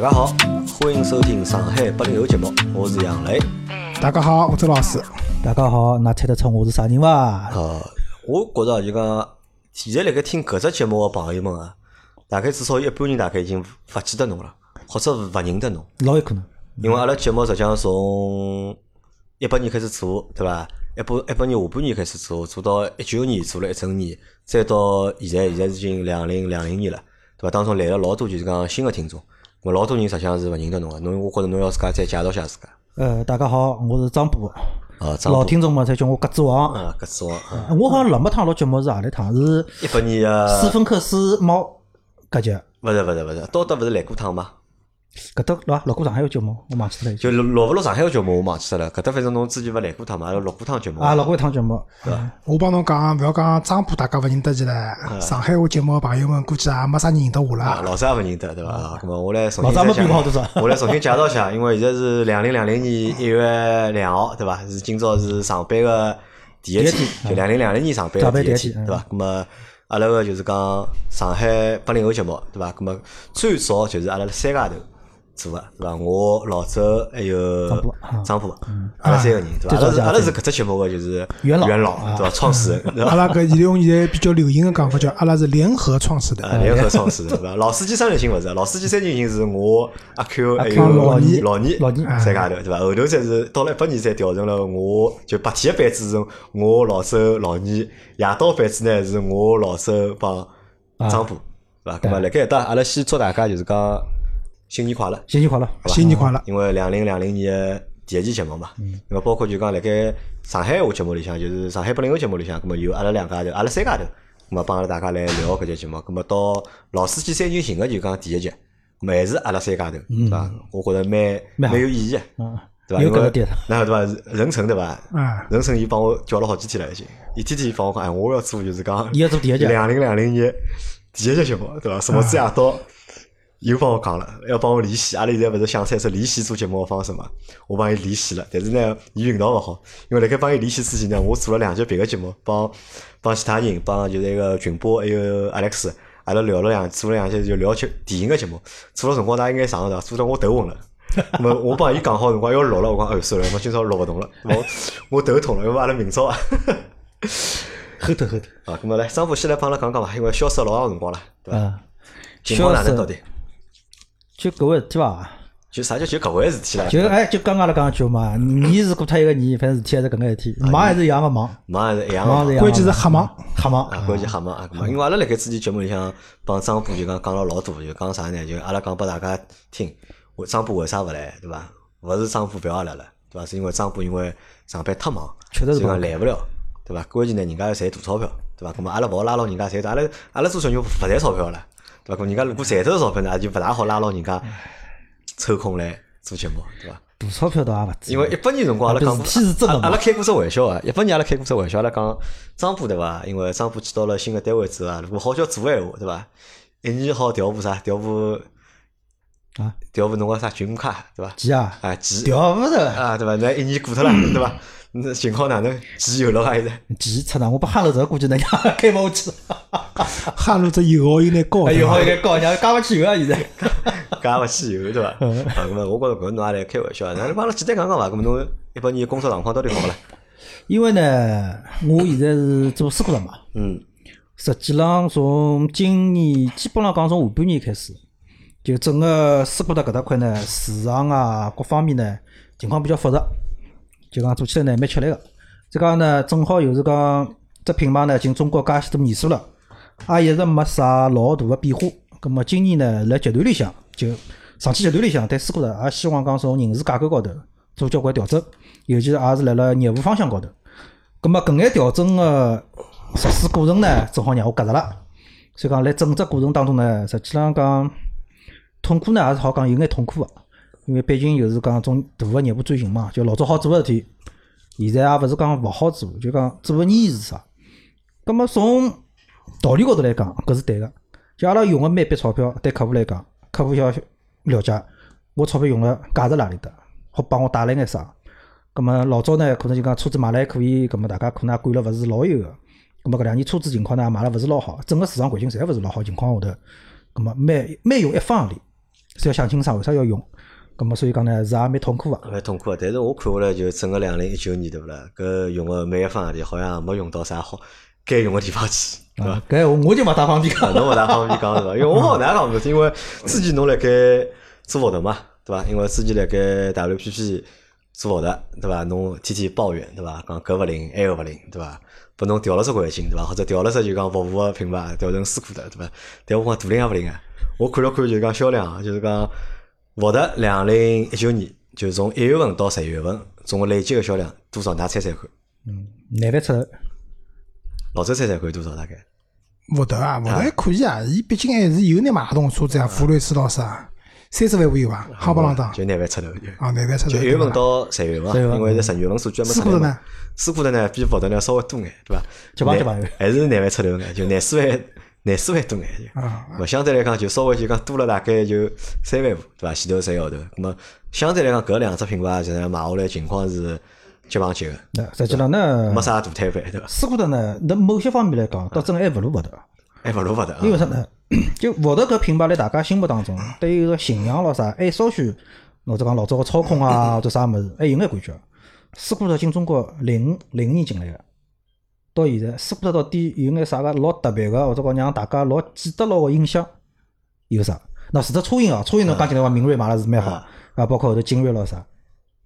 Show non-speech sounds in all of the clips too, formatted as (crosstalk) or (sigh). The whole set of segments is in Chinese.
大家好，欢迎收听上海八零后节目，我是杨磊。大家好，我周老师。大家好，㑚猜得出我是啥人伐？呃，我觉着就讲，现在辣盖听搿只节目个朋友们啊，大概至少有一半人大概已经勿记得侬了，或者勿认得侬，老有可能。因为阿拉节目实际上从一八年开始做，对伐？一八一八年下半年开始做，做到一九年做了一整年，再到现在，现在已经两零两零年了，对伐？当中来了老多就是讲新个听众，咾老多人实际上是勿认得侬个，侬我觉着侬要自家再介绍下自家。呃，大家好，我是张波。啊，张波老听众嘛侪叫我鸽子王。啊，鸽子王啊，我好像老没趟录节目是何里趟？是一八年啊斯芬克斯猫搿节。勿是勿是勿是，刀德勿是来过趟吗？搿搭录录过上海个节目，我忘记脱了。就录录勿录上海个节目，我忘记脱了。搿搭反正侬之前勿来过趟嘛，阿拉录过趟节目。啊，录过一趟节目。对我帮侬讲，勿要讲张浦大家勿认得起来，上海话节目个朋友们估计也没啥人认得我啊，了。老早也勿认得，对伐？啊，咁么我来重老早没新再讲比过好多少。(laughs) 我来重新介绍一下，因为现在是两零两零年一月两号，对伐？是今朝是上班个第一天，就两零两零年上班上个第一天，班第一天对伐？咾么阿拉个就是讲上海八零后节目，对伐？咁么最早就是阿拉三家头做个，对伐？我老周还有张波啊张波，阿拉三个人，对伐？阿拉是阿拉是搿只节目个就是元老元老，啊对伐？创始人，(laughs) 阿？拉搿现在用现在比较流行个讲法叫阿拉是联合创始的。呃，联合创始人对伐？老司机三人行勿是？老司机三人行是我阿 Q 还有老倪老倪老倪三家头对伐？后头才是到了一八年才调成了我，就白天个班子是我老周老倪，夜到班子呢是我老周帮张波对伐？咁么辣盖搿搭阿拉先祝大家就是讲新年快乐。新年快乐！新年快乐！因为两零两零年个第一期节目嘛，那么包括就讲辣盖上海话节目里向，就是上海八零后节目里向，那么有阿拉两家头，阿拉三家头，那么帮阿拉大家来聊搿节节目，那么到老司机三人行个就讲第一集，还是阿拉三家头，对伐？我觉着蛮蛮有意义对伐？有搿个点。那 (laughs) 对伐？任成对伐？啊，任成伊帮我叫了好几天了已经，一天天帮我讲，哎，我要做就是讲你要做第一集两零两零年第一集节目，对伐？什么子夜到又帮我讲了，要帮我联系。阿拉现在勿是想出一只连线做节目个方式嘛？我帮伊联系了，但是呢，伊运道勿好，因为辣盖帮伊联系之前呢，我做了两集别个节目，帮帮其他人，帮就是一个群播还有 Alex，阿拉聊了两做了两集就聊起电影个节目，做了辰光大家应该上个对伐？做到我头昏了。那么我帮伊讲好辰光要录了，我讲哎算了，我今朝录勿动了，我我头痛了，因为阿拉明朝啊。后头后头。啊，咁么来，张波先来帮阿拉讲讲伐，因为消失老长辰光了，对伐？嗯，情况哪能到底？就搿回事体伐？就啥叫就搿回事体啦？就哎，就刚刚阿拉讲个句嘛，年是过脱一个年，反正事体还是搿眼事体，忙还是一样个忙，忙还是一样个。关键是瞎忙。瞎忙啊，关键瞎忙啊，因为阿拉辣盖之前节目里向帮张波就讲讲了老多，就讲啥呢？就阿拉讲拨大家听，为张波为啥勿来，对伐？勿是张波不要阿拉了，对伐？是因为张波因为上班太忙，确实是忙讲来勿了，对伐？关键呢，人家要赚大钞票，对伐？咁么阿拉勿好拉牢人家赚，阿拉阿拉做小人勿赚钞票了，对伐？咁人家如果赚到钞票呢，也就勿大好拉牢人家抽空来做节目，对伐？大钞票倒也勿至于。因为一八年辰光阿拉讲阿拉开过只玩笑啊！一八年阿拉开过只玩笑，阿拉讲张波对伐？因为张波去到了新个单位之后啊，如果好叫做闲话对伐？一年好调部啥？调部啊，调部侬个啥军卡对伐？几啊？啊，几调勿着，啊对伐？那一年过脱了对伐？那情况哪能？几有了啊现在？几出呢？我把汉路这估计人家开勿下去了。(laughs) 哈路这油耗有点高，哎呦，对伐好应该高，人家加勿起油啊！现在。(laughs) 加勿起油对伐？啊，咁么我觉着搿侬也来开玩笑，那你帮阿拉简单讲讲伐？搿么侬一八年工作状况到底好勿啦？因为呢，我现在是做水果的嘛，嗯实际浪从今年基本上讲从下半年开始，就整个水果的搿搭块呢，市场啊各方面呢情况比较复杂，就讲做起来呢蛮吃力个。再讲呢，正好又是讲这品牌呢进中国介许多年数了，也一直没啥老大个变化。葛么今年呢，辣集团里向就上汽集团里向对水果的也希望讲从人事架构高头做交关调整，尤其是也是辣辣业务方向高头。葛么搿眼调整个实施过程呢，正好让我夹着了。所以讲，辣整只过程当中呢，实际上讲痛苦呢，也是好讲有眼痛苦个，因为毕竟又是讲种大个业务转型嘛，就老早好做个事体，现在也勿是讲勿好做，就讲做个意义是啥？葛么从道理高头来讲，搿是对个。就阿拉用个每笔钞票，对客户来讲，客户要了解我钞票用了价值哪里搭，好帮我带来眼啥。葛么老早呢，可能就讲车子买了还可以，葛么大家可能也管了勿是老有个。葛么搿两年车子情况呢，买了勿是老好，整个市场环境侪勿是老好情况下头，葛么每每用一方行钿。是要想清爽为啥要用。咁么所以讲呢，是也蛮痛苦个。蛮痛苦个，但是我看下来就整个两零一九年对勿啦？搿用个每一方向钿好像没用到啥好该用个地方去，对伐？搿我我就勿大方便讲。侬勿大方便讲是伐？因为我好难讲是，因为之前侬辣盖做活动嘛，对伐？因为之前辣盖 WPP 做活动，对伐？侬天天抱怨，对伐？讲搿勿灵，埃个勿灵，对伐？拨侬调了只环境，对伐？或者调了只就讲服务个品牌调成斯库的，对伐？但我讲大灵也勿灵啊！我看了看就讲销量，就是讲沃特两零一九年，就从一月份到十一月份，总共累计个销量多少？㑚猜猜看？嗯，廿万出头。老周猜猜看多少？大概？沃特啊，沃特还可以啊，伊毕竟还是有眼马动车子啊，福睿斯老师啊，三十万会有伐？夯不啷当？就廿万出头就。啊，廿万出头。就一月份到十月份，因为是十月份数据还没出来嘛。斯库特呢，比福特呢稍微多眼，对伐？结棒结棒还是廿万出头眼，就廿四万，廿四万多眼就。啊。勿相对来讲，就稍微就讲多了大概就三万五，对伐？前头三个号头，那么相对来讲，搿两只品牌现在买下来情况是接棒接个。那实际上呢，没啥大摊贩，对伐？斯库特呢，那某些方面来讲，倒真还勿如沃特。还勿如勿得，因为啥呢？就沃特搿品牌辣大家心目当中，对于个形象咯啥，还稍许或者讲老早个操控啊，或者啥物事，还有眼感觉。斯库特进中国零零年进来个，到现在斯库特到底有眼啥个老特别个，或者讲让大家老记得牢个印象有啥？那除脱车型哦，车型侬讲起来话，明锐买了是蛮好啊，包括后头劲锐咯啥。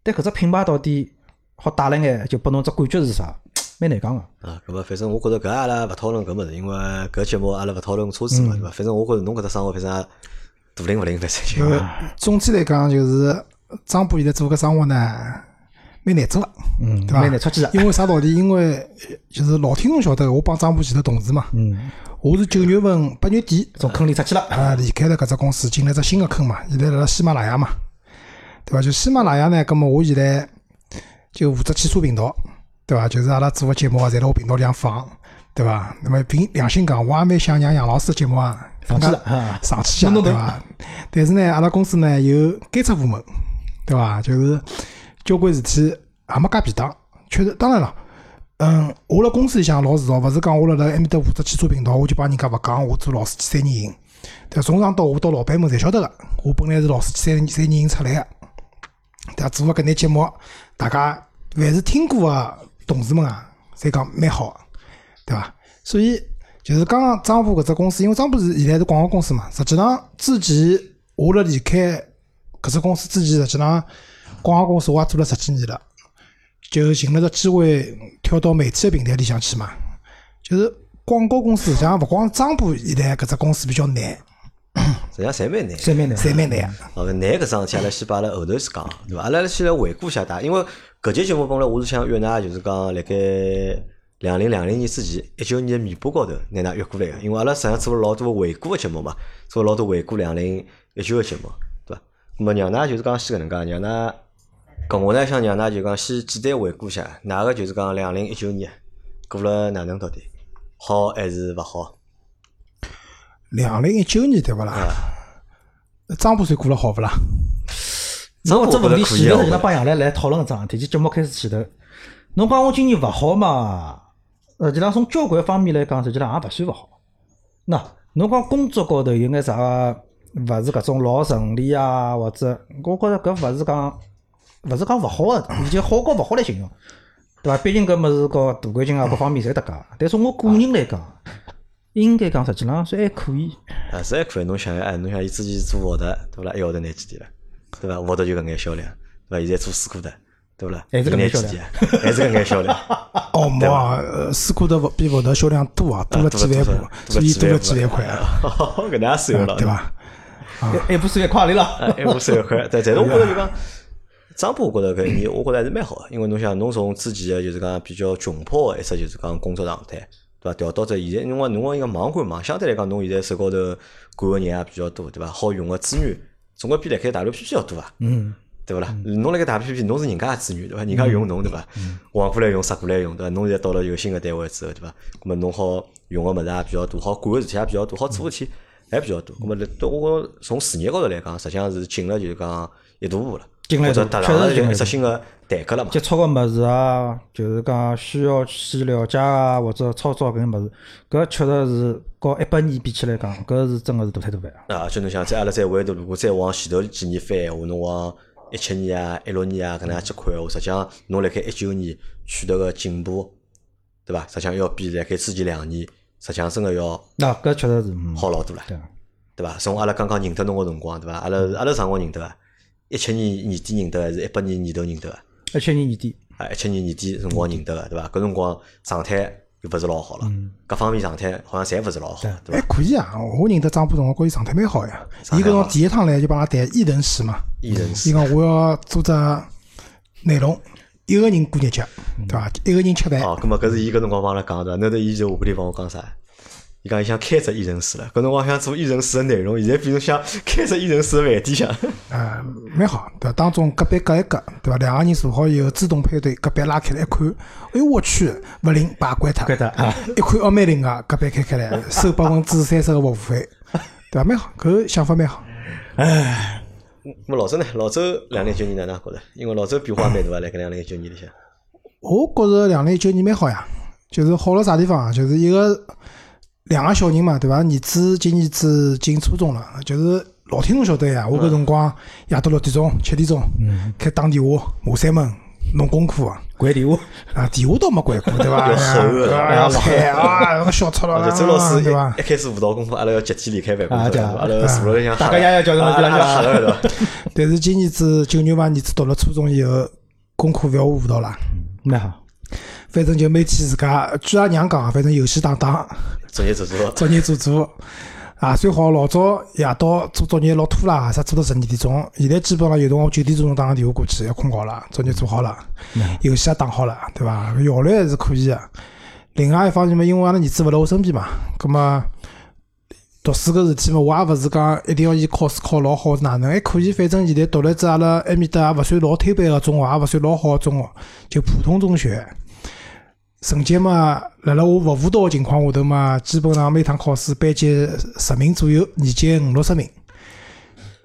但搿只品牌到底好带来眼，就拨侬只感觉是啥？蛮难讲个啊，搿么反正我觉着搿阿拉勿讨论搿物事，因为搿节目阿拉勿讨论车子嘛，对伐？反正我觉着侬搿只生活反正大灵勿灵，反正就。总体来讲，就是张波现在做搿生活呢，蛮难做个，嗯，对伐？蛮难出去因为啥道理？因为就是老听众晓得，我帮张波前头同事嘛，嗯，我是九月份八月底从坑里出去了，啊，离开了搿只公司，进了只新个坑嘛，现在辣辣喜马拉雅嘛，对伐？就喜马拉雅呢，葛末我现在就负责汽车频道。对伐？就是阿拉做个节目啊，在辣我频道里向放，对伐？那么凭良心讲，我也蛮想让杨老师节目啊上去了，上去下，对伐？但是呢，阿拉公司呢有监测部门，对伐？就是交关事体也没介便当，确实，当然了，嗯，我辣公司里向老自豪，勿是讲我辣辣埃面搭负责汽车频道，我就帮人家勿讲我做老司机三人行，对，从上到下到老板们侪晓得个，我本来是老司机三三人行出来个，对？做个搿眼节目，大家凡是听过个。同事们啊，侪讲蛮好，个对伐？所以就是刚刚张波搿只公司，因为张波是现在是广告公司嘛。实际上之前我辣离开搿只公司之前，实际上广告公司我也做了十几年了，就寻了个机会跳到媒体个平台里向去嘛。就是广告公司实际上勿光张波现在搿只公司比较难，实际上侪蛮难，侪蛮难，侪蛮难。哦，难搿桩事体阿拉先摆辣后头去讲，对伐？阿拉先来回顾一下大，因为。搿节节目本来我是想约㑚，就是讲辣盖两零两零年之前，一九年尾巴高头拿㑚约过来个，因为阿拉实际上做了老多回顾个节目嘛，做了老多回顾两零一九个节目，对伐？咁么让㑚就是讲先搿能介，让㑚搿我呢想让㑚就讲先简单回顾一下，哪个就是讲两零一九年过了哪能到底，好还是勿好？两零一九年对勿啦？张波算过了好勿啦？侬这问题前头实际上帮杨澜来讨论个桩事体，就节目开始前头，侬讲我今年勿好嘛？实际上从交关方面来讲，实际上也勿算勿好。那侬讲工作高头有眼啥个勿是搿种老顺利啊？或者我觉着搿勿是讲勿是讲勿好个，(coughs) 已经好高勿好来形容，对伐？毕竟搿物事和大环境啊各方面侪搭界。但是我个人来讲，应该讲实际上算还可以。啊，是还可以。侬想想，哎，侬想伊之前做沃特，对伐？一个号头拿几钿了？对伐？沃特就搿眼销量，对伐？现在做斯柯达，对勿啦？还是搿眼销量，还是搿眼销量。(laughs) 哦，没啊，斯柯达比沃特销量多啊，多了几万部，所以多了几万块啊。(laughs) 搿能也算了，对伐？一部算一块里了，一部算一块。但但是我觉着就讲，张波，我觉着搿一年，我觉着还是蛮好个，因为侬想，侬从之前个就是讲比较窘迫个一只就是讲工作状态，对伐？调到这现在，侬讲侬讲一个忙归忙，相对来讲，侬现在手高头管个人也比较多，对伐？好用个资源。总归比辣盖 WPP 要多啊，嗯，对勿啦？侬辣盖 WPP，侬是人家个资源对伐？人家用侬对伐？往过来用，杀过来用对伐？侬现在到了一个新个单位之后对伐？咁么侬好用个物事也比较多，好管个事体也比较多，好做事体还比较多。咁么，我从事业高头来讲，实际上是进了就是讲一大步了，进来多，或者踏确上了一实是进来多。只新个台阶了嘛接。触个物事啊，就是讲需要去了解啊，或者操作搿眼物事，搿确实是和一百年比起来讲，搿是真个是大太大了啊。啊，就侬想，再阿拉再回头，如果再往前头几年翻闲话，侬往一七年啊、一六年啊搿能样去看闲话，实际上侬辣盖一九年取得个进步，对伐？实际上要比辣盖之前两年，实际上真个要那搿确实是，嗯，好老多了，对伐？从阿拉刚刚认得侬个辰光，对伐？阿拉阿拉啥辰光认得啊？一七年年底认得，还是一八年年头认得啊？一七年年底，啊，一七年年底辰光认得个，对伐？搿辰光状态又勿是老好了，各方面状态好像侪勿是老好，对还伐？可以啊，我认得张波辰光，觉伊状态蛮好呀。伊搿种第一趟来就帮阿拉谈艺人史嘛，伊艺人史讲我要做只内容，一个人过日脚，对伐？一个人吃饭，哦，葛末搿是伊搿辰光帮阿拉讲的，那头伊就下半天帮我讲啥？伊讲伊想开只艺人室了，搿辰光想做艺人室个内容，现在变成想 (laughs) 开只艺人室个饭店向。啊，蛮好，对伐？当中隔壁隔一隔，对伐？两个人坐好以后，自动配对，隔壁拉开来一看，哎呦我去，勿灵，把关脱，关脱啊 (laughs) 一看哦蛮灵个，隔壁开开来，(laughs) 收百分之三十个服务费，对伐？蛮好，搿想法蛮好。咾老周呢？老周两零一九年哪能觉着？因为老周变化蛮大啊，辣盖两零一九年里向。我觉着两零一九年蛮好呀，就是好了啥地方啊？就是一个两个小人嘛，对伐？儿子今年子进初中了，就是老听侬晓得呀。我搿辰光夜到六点钟、七点钟开打电话、骂三门、弄功课啊。关电话，啊，电话倒没关过，对伐？要吼的哎呀，菜啊，那个小错了周老师对伐一？一开始辅导功课，阿拉要集体离开办公室，啊对啊阿拉坐辣里向大家爷爷叫侬阿拉比拉吓了对伐？(laughs) 但是今年子九牛房儿子读了初中以后，功课勿要我辅导啦，蛮好。反正就每天自家，据阿娘讲，反正游戏打打，作业做做，作业做做。啊，最好老早夜到做作业老拖拉，啥做到十二点钟。现在基本上有辰光九点钟打个电话过去，要困觉了，作业做好了，游戏也打好了，对伐？效率还是可以个。另外一方面嘛，因为阿拉儿子勿辣我身边嘛，葛么读书搿事体嘛，我也勿是讲一定要伊考试考老好是哪能，还可以。反正现在读了只阿拉埃面搭也勿算老推班个中学，也勿算老好个中学，就普通中学。成绩嘛，辣辣我勿辅导个情况下头嘛，基本上每趟考试班级十名左右，年级五六十名，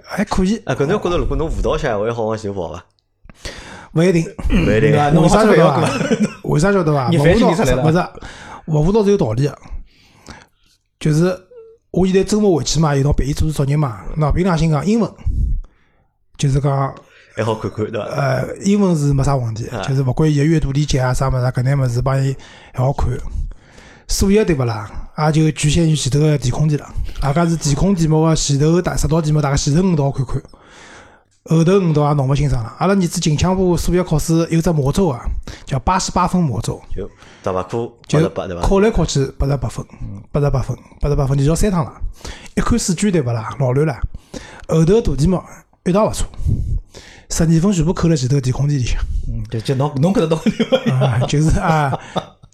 还可以。啊，搿侬觉着如果侬辅导下，会好好往前跑伐？勿一定，勿一定啊为啥晓得？为啥晓得伐？你勿辅导反省出来了勿是，勿辅导是有道理个。就是我现在周末回去嘛，有辰光陪伊做做作业嘛，那凭良心讲，英文就是讲还好看看对伐？呃，英文是没啥问题，就是勿管伊个阅读理解啊啥物事啊，搿眼物事帮伊还好看。数学对勿啦？也就局限于前头个填空题了。大家是填空题目个前头大十道题目，大概前头五道看看，后头五道也弄勿清爽了。阿拉儿子近腔部数学考试有只魔咒啊，叫八十八分魔咒，就十八对伐？考来考去八十八分，八十八分，八十八分，连续三趟了。一看试卷对勿啦？老乱了，后头大题目一道勿错，十二分全部扣辣前头填空题里向。嗯，就就侬侬搿只道理嘛。啊，就是啊，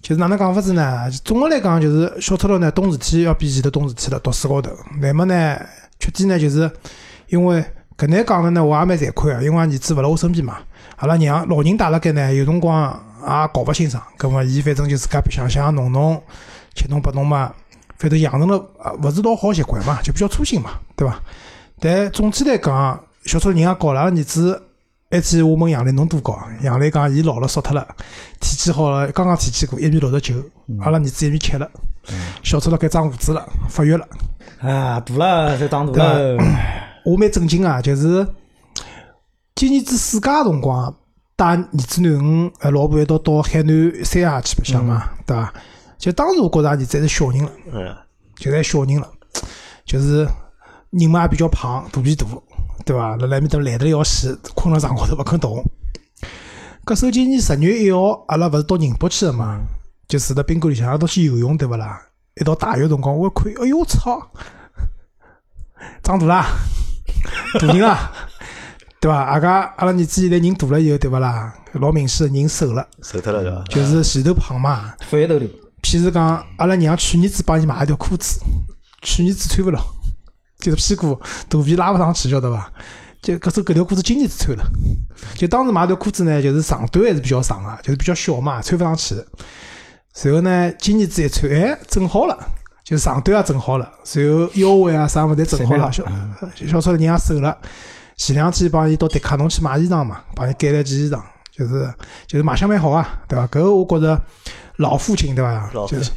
就是哪能讲法子呢？总的来讲，就是小赤佬呢，懂事体要比前头懂事体了，读书高头。那么呢，缺点呢，就是因为搿能讲了呢，我也蛮惭愧个，因为儿子勿辣我身边嘛，阿拉娘老人带辣盖呢，有辰光也搞勿清爽。葛末伊反正就自家想想弄弄，七弄八弄嘛，反正养成了啊勿是老好习惯嘛，就比较粗心嘛，对伐？但总体来讲，小脱人也高了，儿子。一天我问杨澜侬多高？杨澜讲伊老了瘦脱了，体检好了，刚刚体检过一米六十九，阿拉儿子一米七了，小脱了该长胡子了，发育了。啊，大了，侪长大了。(clears throat) 我蛮震惊啊，就是今年子暑假辰光带儿子囡恩呃老婆一道到海南三亚去白相嘛，对伐？就当时我觉着儿子还是小人了，嗯，就在小人了，就是人嘛也比较胖，肚皮大，对伐？辣辣埃面搭懒得要死，困辣床高头勿肯动。搿首今年十月一号，阿拉勿是到宁波去个嘛？就住辣宾馆里向，阿拉到去游泳，对勿啦？一到大浴辰光，我一看，哎哟，我操！长大啦，大人啦，对伐？阿家阿拉儿子现在人大了以后，对勿啦？老明显人瘦了，瘦脱了是伐？就是前头胖嘛。翻一头头。譬如讲，阿拉娘去年子帮伊买一条裤子，去年子穿勿了，就是屁股肚皮拉勿上去，晓得伐？就搿只搿条裤子今年子穿了，就当时买条裤子呢，就是长短还是比较长个，就是比较小嘛，穿勿上去。然后呢，今年子一穿，哎，正好了，就长短也正好了，然后腰围啊啥物事侪正好了，小小小超人也瘦了，前两天帮伊到迪卡侬去买衣裳嘛，帮伊改了件衣裳，就是就是卖相蛮好啊，对伐？搿个我觉着老父亲对伐？老父就是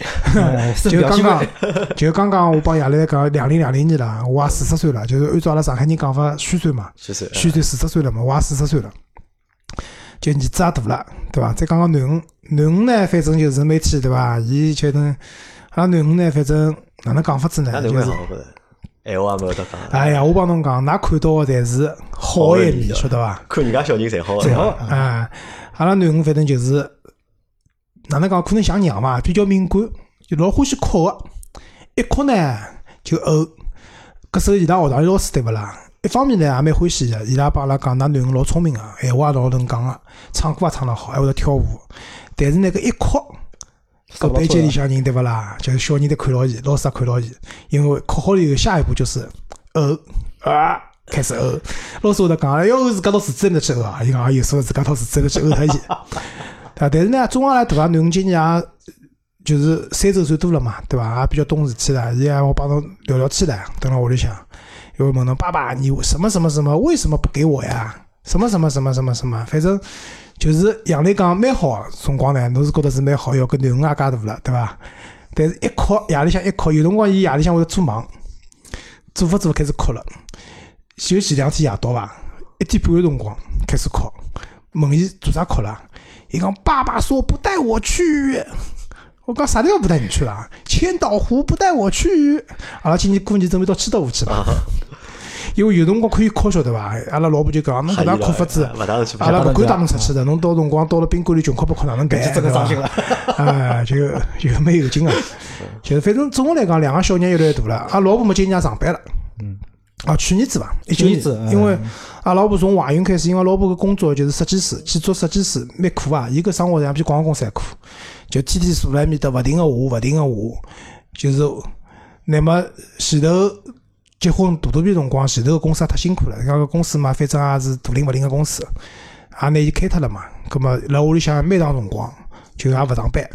亲 (laughs) 就刚刚，(laughs) 就刚刚我帮爷来讲，两零两零年了，我也四十岁了，就是按照阿拉上海人讲法，虚岁嘛，虚岁，虚岁四十岁了嘛，我也四十岁了，就儿子也大了，对伐？再讲讲囡恩，囡恩呢，反正就是每天对伐？伊就能，阿拉囡恩呢，反正哪能讲法子呢？就是那能蛮好，我也没有得讲，哎呀，我帮侬讲，㑚看到的侪是好的一面，晓得伐？看人家小人侪好，侪好啊！阿拉囡恩反正就是哪能讲，可能像娘嘛，比较敏感，就老欢喜哭个。一哭呢就呕。搿时候伊拉学堂里老师对勿啦？一方面呢也蛮欢喜个，伊拉帮阿拉讲，㑚囡恩老聪明个，闲话也老能讲个，唱歌也唱得好，还会得跳舞。但是呢，搿一哭，搿班级里向人对勿啦？就是小人在看牢伊，老师也看牢伊，因为哭好了以后，下一步就是呕啊，开始呕。老师会得讲，要呕，自家到池子里面去呕啊！伊讲，有时候自家到池子里去呕脱伊，对伐？但是呢，中阿拉大囡恩今年也就是三周岁多了嘛，对伐？也比较懂事体了，伊也我帮侬聊聊天了，蹲辣屋里向，又会问侬爸爸，你什么什么什么为什么不给我呀？什么什么什么什么什么，反正就是杨澜讲蛮好个辰光呢，侬是觉得是蛮好，要，搿囡恩也介大了，对伐？但是一哭，夜里向一哭，有辰光伊夜里向会做梦，做勿做开始哭了。就前两天夜到伐，一点半个辰光开始哭，问伊做啥哭了？伊讲爸爸说不带我去。我讲啥地方不带你去了？千岛湖不带我去。阿拉今年过年准备到千岛湖去吧，因为有辰光可以哭，晓得伐？阿拉老婆就讲，侬搿能哭法子，阿拉勿敢带侬出去的。侬到辰光到了宾馆里穷哭不哭哪能办？就真的伤心了。(laughs) 哎，就就蛮有劲个。就是反正总的来讲，两个小人越来越大了。阿拉老婆嘛，今年也上班了。嗯。啊，去年子伐？一九年子，因为阿拉老婆从怀孕开始，因为阿拉老婆个工作就是设计师，去做设计师，蛮苦啊。伊搿生活像比广告公司还苦，就天天坐辣埃面搭，勿停个画，勿停个画，就是。那么前头结婚大肚皮辰光，前头个公司也太辛苦了。人家个公司嘛，反正也是大灵勿灵个公司，也拿伊开脱了嘛。葛末辣屋里向蛮长辰光，就也勿上班，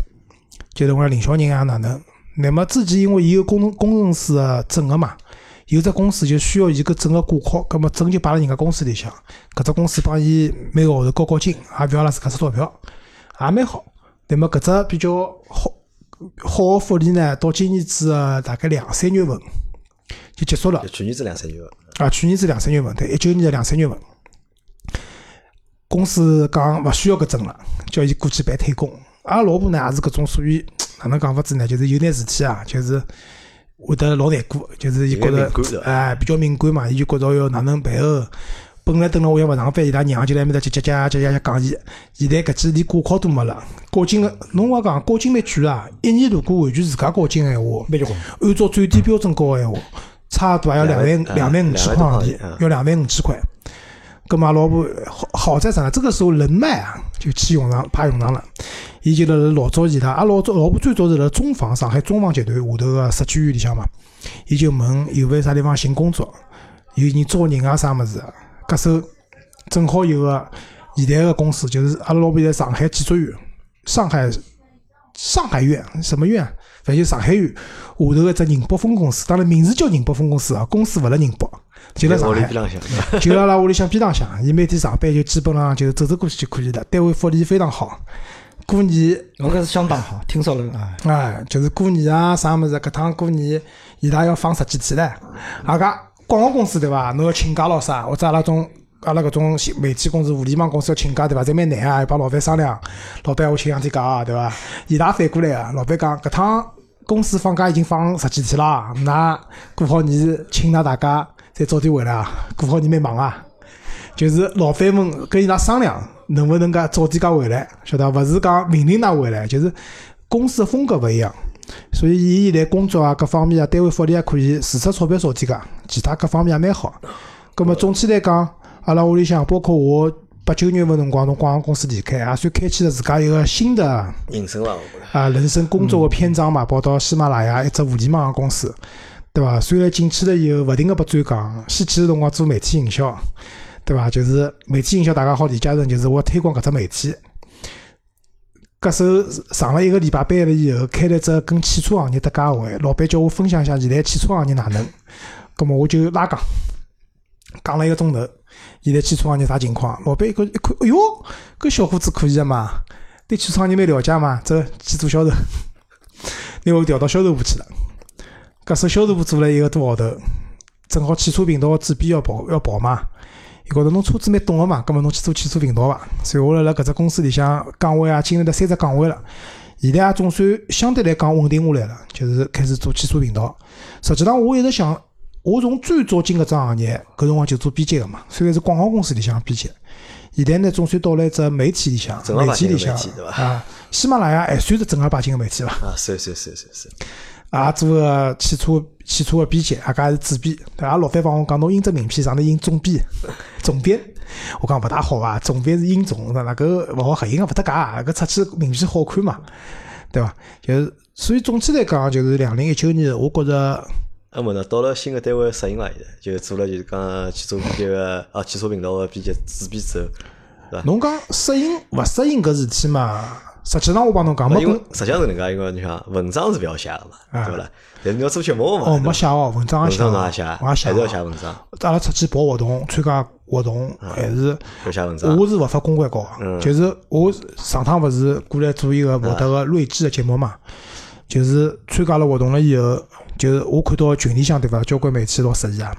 就等于领小人啊哪能。那么之前因为伊有工程工程师个证个嘛，有只公司就需要伊搿整个挂靠，葛末证就摆辣人家公司里向，搿只公司帮伊每个号头交交金，也勿要阿拉自家出钞票，也蛮好。那么搿只比较好好个福利呢，到今年子个大概两三月份就结束了。去年子两三月份，啊，去年子两三月份，对，一九年的两三月份，公司讲勿需要搿证了，叫伊过去办退工。阿拉老婆呢也是搿种属于哪能讲法子呢？就是有眼事体啊，就是会得老难过，就是伊觉有得眼敏感对伐哎比较敏感嘛，伊就觉着要哪能办哦。本来等了屋里向勿上班，伊拉娘就辣埃面搭叽叽叽叽叽讲伊，现在搿几连挂靠都没了，交金个侬话讲交金蛮贵啊，一年如果完全自家交金个闲话，蛮结棍。按照最低标准交个闲话，差不多也要两万两万五千块要两万五千块。葛末老婆好好在啥呢？这个时候人脉啊，就起用场，派用场了。伊就辣辣老早前头，阿拉老早老婆最早是辣中房上海中房集团下头个设计院里向嘛，伊就问有勿有啥地方寻工作，有人招人啊啥物事。搿时候正好有个现代个公司，就是阿拉老婆现在上海建筑院，上海上海院什么院啊？反正就上海院下头个只宁波分公司，当然名字叫宁波分公司啊，公司勿辣宁波，就辣上海就辣阿拉屋里向边浪向，伊每天上班就基本上就走走过去就可以了。单位福利非常好，过年我搿是相当好，听说了啊。哎，就是过年啊啥物事，搿趟过年伊拉要放十几天唻。阿家广告公司对伐？侬要请假咯啥，或者阿拉种阿拉搿种媒体公司、互联网公司要请假对伐？侪蛮难啊，要帮老板商量。老板我请两天假啊，对伐？伊拉反过来啊，老板讲搿趟公司放假已经放十几天啦，㑚过好年请㑚大家再早点回来啊，过好年蛮忙啊。就是老板们跟伊拉商量，能勿能介早点介回来，晓得伐？勿是讲命令㑚回来，就是公司的风格勿一样，所以伊现在工作啊各方面啊，单位福利也可以，除脱钞票少点介，其他各方面也蛮好。葛么总体来讲，阿拉屋里向包括我八九月份辰光从广告公司离开，也算开启了自家一个新的人生了。啊，人生工作的篇章嘛，跑到喜马拉雅一只互联网公司，对伐？虽然进去了以后，勿停个拨转讲，先去个辰光做媒体营销，对伐？就是媒体营销，大家好理解成就是我推广搿只媒体。搿时候上了一个礼拜班了以后，开了只跟汽车行业搭界会，老板叫我分享一下现在汽车行业哪能，葛末我就拉讲，讲了一个钟头。现在汽车行业啥情况？老板一看一看，哎哟，搿小伙子可以个嘛，对汽车行业蛮了解嘛，走去做销售，拿我调到销售部去了。搿时销售部做了一个多号头，正好汽车频道个主编要跑要跑嘛，伊觉着侬车子蛮懂个嘛，葛末侬去做汽车频道伐？随后来辣搿只公司里向岗位啊，经历了三只岗位了。现在也总算相对来讲稳定下来了，就是开始做汽车频道。实际上，我一直想，我从最早进搿只行业，搿辰光就做编辑个嘛，虽然是广告公司里向编辑，现在呢总算到了一只媒体里向，媒体里向啊，喜马拉雅还算是正儿八经个媒体伐？啊，是是是是是，啊做个汽车汽车个编辑，阿家是主编。对阿老板帮我讲，侬印只名片上头印总编、(laughs) 总编。我讲勿大好伐？总编是印总，那搿勿好合影个，勿搭界啊，搿出去名片好看嘛，对伐？就是所以总体来讲，就是两零一九年，我觉着那么呢，到了新个单位适应了？现在就做了就是讲汽车编辑个啊，汽车频道个编辑主编之后，对伐？侬讲适应勿适应搿事体嘛，实际上我帮侬讲，没因为实际上是搿能介，因为你想文章是勿要写个嘛，啊。对勿啦？但是你要做节目嘛，哦，没写哦，文章也写哦，文章也写，还是要哦写文章，阿拉出去跑活动、参加活动，还是要写文章。我是勿发公关稿就是我上趟勿是过来做一个模特个睿智个节目嘛，就是参加了活动了以后，就是我看到群里向对伐，交关媒体老适意啊，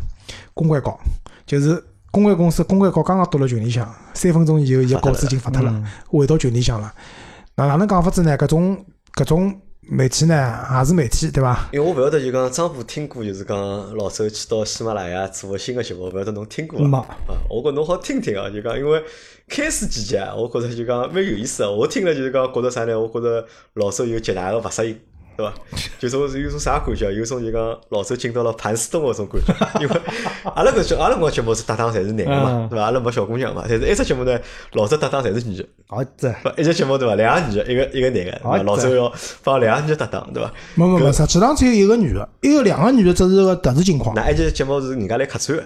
公关稿就是公关公司公关稿刚刚到了群里向，三分钟以后伊个稿子已经发脱了，回到群里向了。那哪能讲法子呢？搿种搿种媒体呢，也是媒体对伐？因为我勿晓得就讲张虎听过，就是讲老周去到喜马拉雅做个新个节目，勿晓得侬听过没伐？啊，我觉侬好听听啊，就讲因为开始几集啊，我觉着就讲蛮有意思个。我听了就是讲觉着啥呢？我觉着老周有极大个勿适应。对伐？就种是有种啥感觉啊？有种就讲老周进到了盘丝洞个种感觉，(laughs) 因为阿拉搿节阿拉搿个节目是搭档侪是男个嘛，嗯对伐？阿拉没小姑娘嘛，但是一只节目呢，老周搭档侪是女个。好子，不一只节目对伐？两个女的，一个一个男个，老周要帮两个女的搭档，对伐？没没没，实际上只有一个女个，一个两个女个只是个特殊情况。那一集节目是人家来客串个，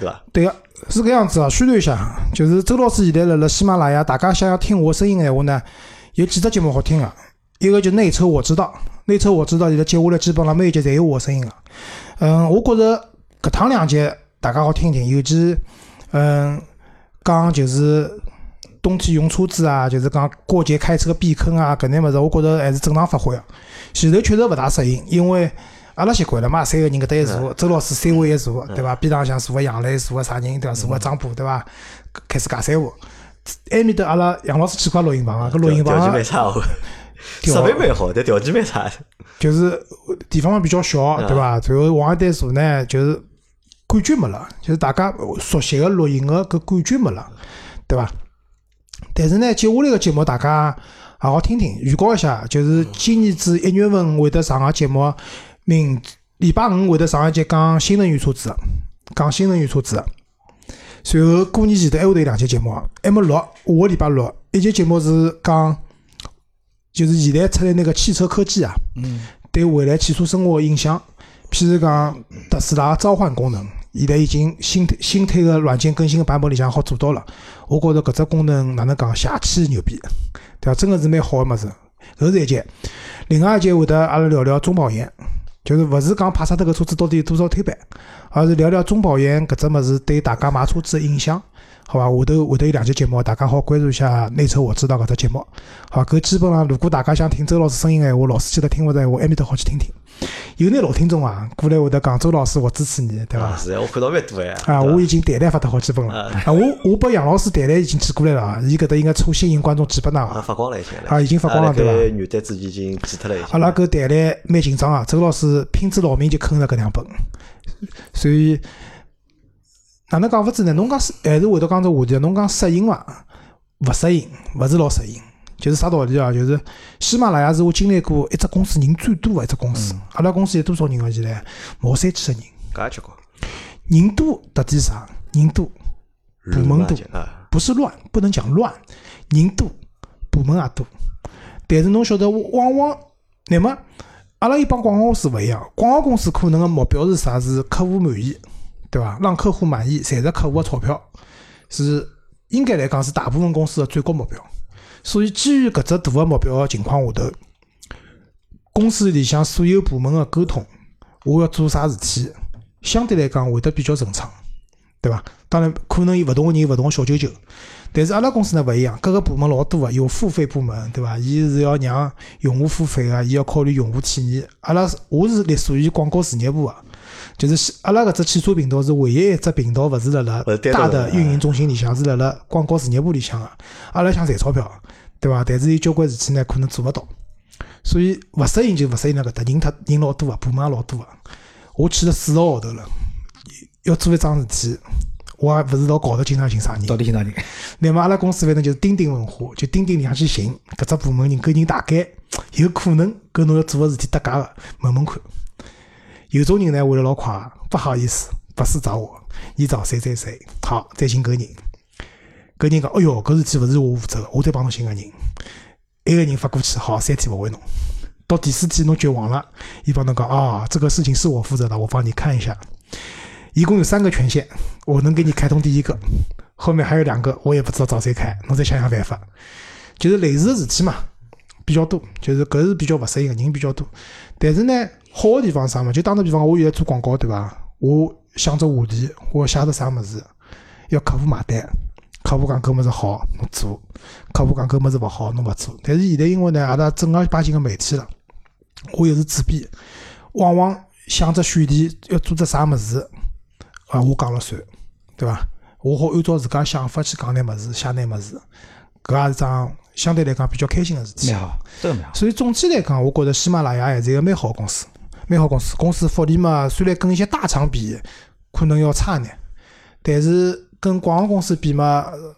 对伐？对个，是搿样子啊。宣传一下，就是周老师现在辣辣喜马拉雅，大家想要听我声音个闲话呢，有几只节目好听个。一个就内车我知道，内车我知道，现在接下来基本上每一集侪有我声音个。嗯，我觉着搿趟两集大家好听听，尤其嗯讲就是冬天用车子啊，就是讲过节开车避坑啊，搿眼物事，我觉着还是正常发挥个。前头确实勿大适应，因为阿拉习惯了嘛，三个人搿搭一坐，周老师三位一坐，对伐？边浪向坐个杨澜，坐个啥人对伐？坐个张波对伐？开始尬三胡。埃面搭阿拉杨老师去过录音棚啊，搿录音条件棚蛮差哦，调设备蛮好，但条件蛮差。就是地方比较小，对伐？然后往一搭坐呢，就是感觉没了，就是大家熟悉个录音个搿感觉没了，对伐？但是呢，接下来个节目大家好好听听，预告一下，就是今年子一月份会得上个节目，明礼拜五会得上一节讲新能源车子，讲新能源车子的。随后过年前头还会得有两节节目，还没录，下个礼拜六。一节节目是讲，就是现在出来那个汽车科技啊，嗯对未来汽车生活的影响。譬如讲特斯拉召唤功能，现在已经新推新推个软件更新个版本里向好做到了。我觉着搿只功能哪能讲，邪气牛逼，对伐？真个是蛮好个物事。搿是一节，另外一节会得阿拉聊聊中保研，就是勿是讲帕萨特搿车子到底有多少推板，而是聊聊中保研搿只物事对大家买车子个影响。好伐？下头下头有两期节目，大家好关注一下内测我知道搿只节目。好，搿基本上如果大家想听周老师声音个闲话，老司机头听勿着闲话，埃面搭好去听听。有眼老听众啊，过来会得讲周老师我支持你，对伐啊，？是的，我看到蛮多呀。啊，我已经弹弹发得好几本了。啊啊，我我拨杨老师弹弹已经寄过来了啊，伊搿搭应该抽吸引观众几百档啊啊。发光了已经。啊已经发光了对伐伐？元旦之前已经寄脱了。阿拉搿弹弹蛮紧张啊，周老师拼子老命就坑了搿两本，所以哪能讲法子呢？侬讲是还是回到刚才话题，侬讲适应伐？勿适应，勿是老适应。就是啥道理啊？就是喜马拉雅是我经历过一只公司人最多的一只公司。阿拉公司有多少人啊？现在毛三千个人，搿也结棍。人多特点啥？人多，部门多啊，不是乱，不能讲乱，人多，部门也多。但是侬晓得，往往那么阿拉一帮广告公司勿一样，广告公司可能个目标是啥？是客户满意，对吧？让客户满意，赚着客户的钞票，是应该来讲是大部分公司的最高目标。所以基于搿只大个目标个情况下头，公司里向所有部门的沟通，我要做啥事体，相对来讲会得比较顺畅。对吧？当然，可能有勿同的人有勿同的小九九，但是阿拉公司呢勿一样，各个部门老多个，有付费部门，对伐？伊是要让用户付费个，伊要考虑用户体验。阿拉是我是隶属于广告事业部个，就是阿拉搿只汽车频道是唯一一只频道，勿是辣辣大的的运营中心里向，是辣辣广告事业部里向个。阿拉想赚钞票，对伐？但是有交关事体呢，可能做勿到。所以勿适应就勿适应辣搿搭，人太人老多个，部门也老多个。我去了四个号头了，要做一桩事体，我也勿是老搞得经常寻啥人。到底寻啥人？那么阿拉公司反正就是钉钉文化，就钉钉里向去寻搿只部门人，搿人大概有可能跟侬要做个事体搭界个，问问看。有种人呢回得老快个，不好意思，不是找我，你找谁谁谁，好再寻搿人。搿人讲，哎哟，搿事体勿是我负责个，我再帮侬寻个人。埃个人发过去，好，三天勿回侬。到第四天侬绝望了，伊帮侬讲啊，这个事情是我负责的，我帮你看一下。一共有三个权限，我能给你开通第一个，后面还有两个我也不知道找谁开，侬再想想办法。就是类似的事体嘛，比较多，就是搿是比较勿适应的人比较多。但是呢，好个地方啥嘛？就打个比方，我现在做广告对伐？我想着话题，我写着啥物事，要客户买单。客户讲搿物事好，侬做；客户讲搿物事勿好，侬勿做。但是现在因为呢，阿拉正儿八经个媒体了，我又是主编，往往想着选题要做只啥物事，啊，我讲了算，对伐？我好按照自家想法去讲眼物事，写眼物事，搿也是桩相对来讲比较开心个事体蛮。好，这个蛮好。所以总体来讲，我觉着喜马拉雅还是一个蛮好个公司，蛮好公司。公司福利嘛，虽然跟一些大厂比可能要差眼，但是跟广告公司比嘛，呃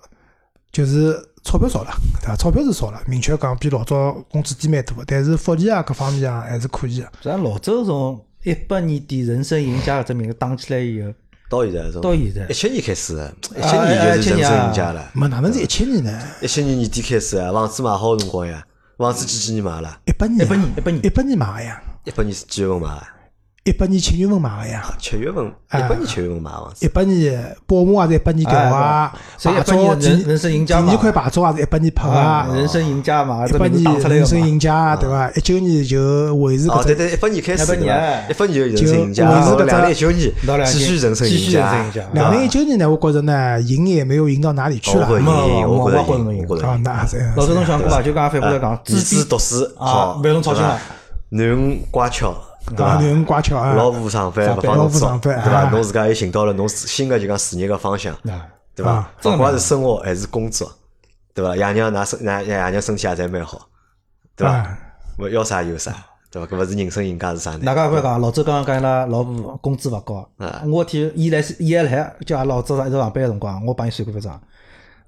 就是钞票少了，对伐？钞票是少了，明确讲比老早工资低蛮多的，但是福利啊各方面啊还是可以的。咱老周从一八年底人生赢家搿只名字打起来以后，到现在是吧到现在一七年开始，一啊七年就是人17年啊生赢家了。没哪能是一七年呢？一七年年底开始啊，房子买好个辰光呀，房子几几年买了？一八年啊，一八年一八年一八年买个呀，一八年是几月份买的？一八年七月份买个呀。七月份，一啊八年七月份买的房子一。八年宝马也是一八年改啊，所以牌18年照人人生赢家嘛第二块牌照也是一八年拍啊，啊。人生赢家嘛，这一八年人生。赢家，对伐？一九年就维持哦，搿只，对对，一八年开始18对伐年一八年人生赢就家，搿两零一九年继续人生继续赢人生赢家家。两零一九年呢，我觉着呢，赢也没有赢到哪里去了没赢，我觉得我我赢，我觉啊。那这老周侬想过伐？就刚刚反过来讲，儿自闭子读书啊好，不要侬操心了囡恩乖巧，对啊，伐？有人挂巧啊，老婆上班上班勿放侬走，老婆上班对伐？啊侬自家又寻到了侬新个就讲事业个方向，啊，对伐啊？勿管是生活还是工作，对伐？爷娘㑚身㑚爷娘身体也侪蛮好，对伐要啥有啥，对伐？搿勿是人生赢家是啥呢？哪介勿要讲？老周刚刚讲伊拉老婆工资勿高啊，我天，伊来伊还来叫阿拉老周一直上班个辰光，我帮伊算过一账。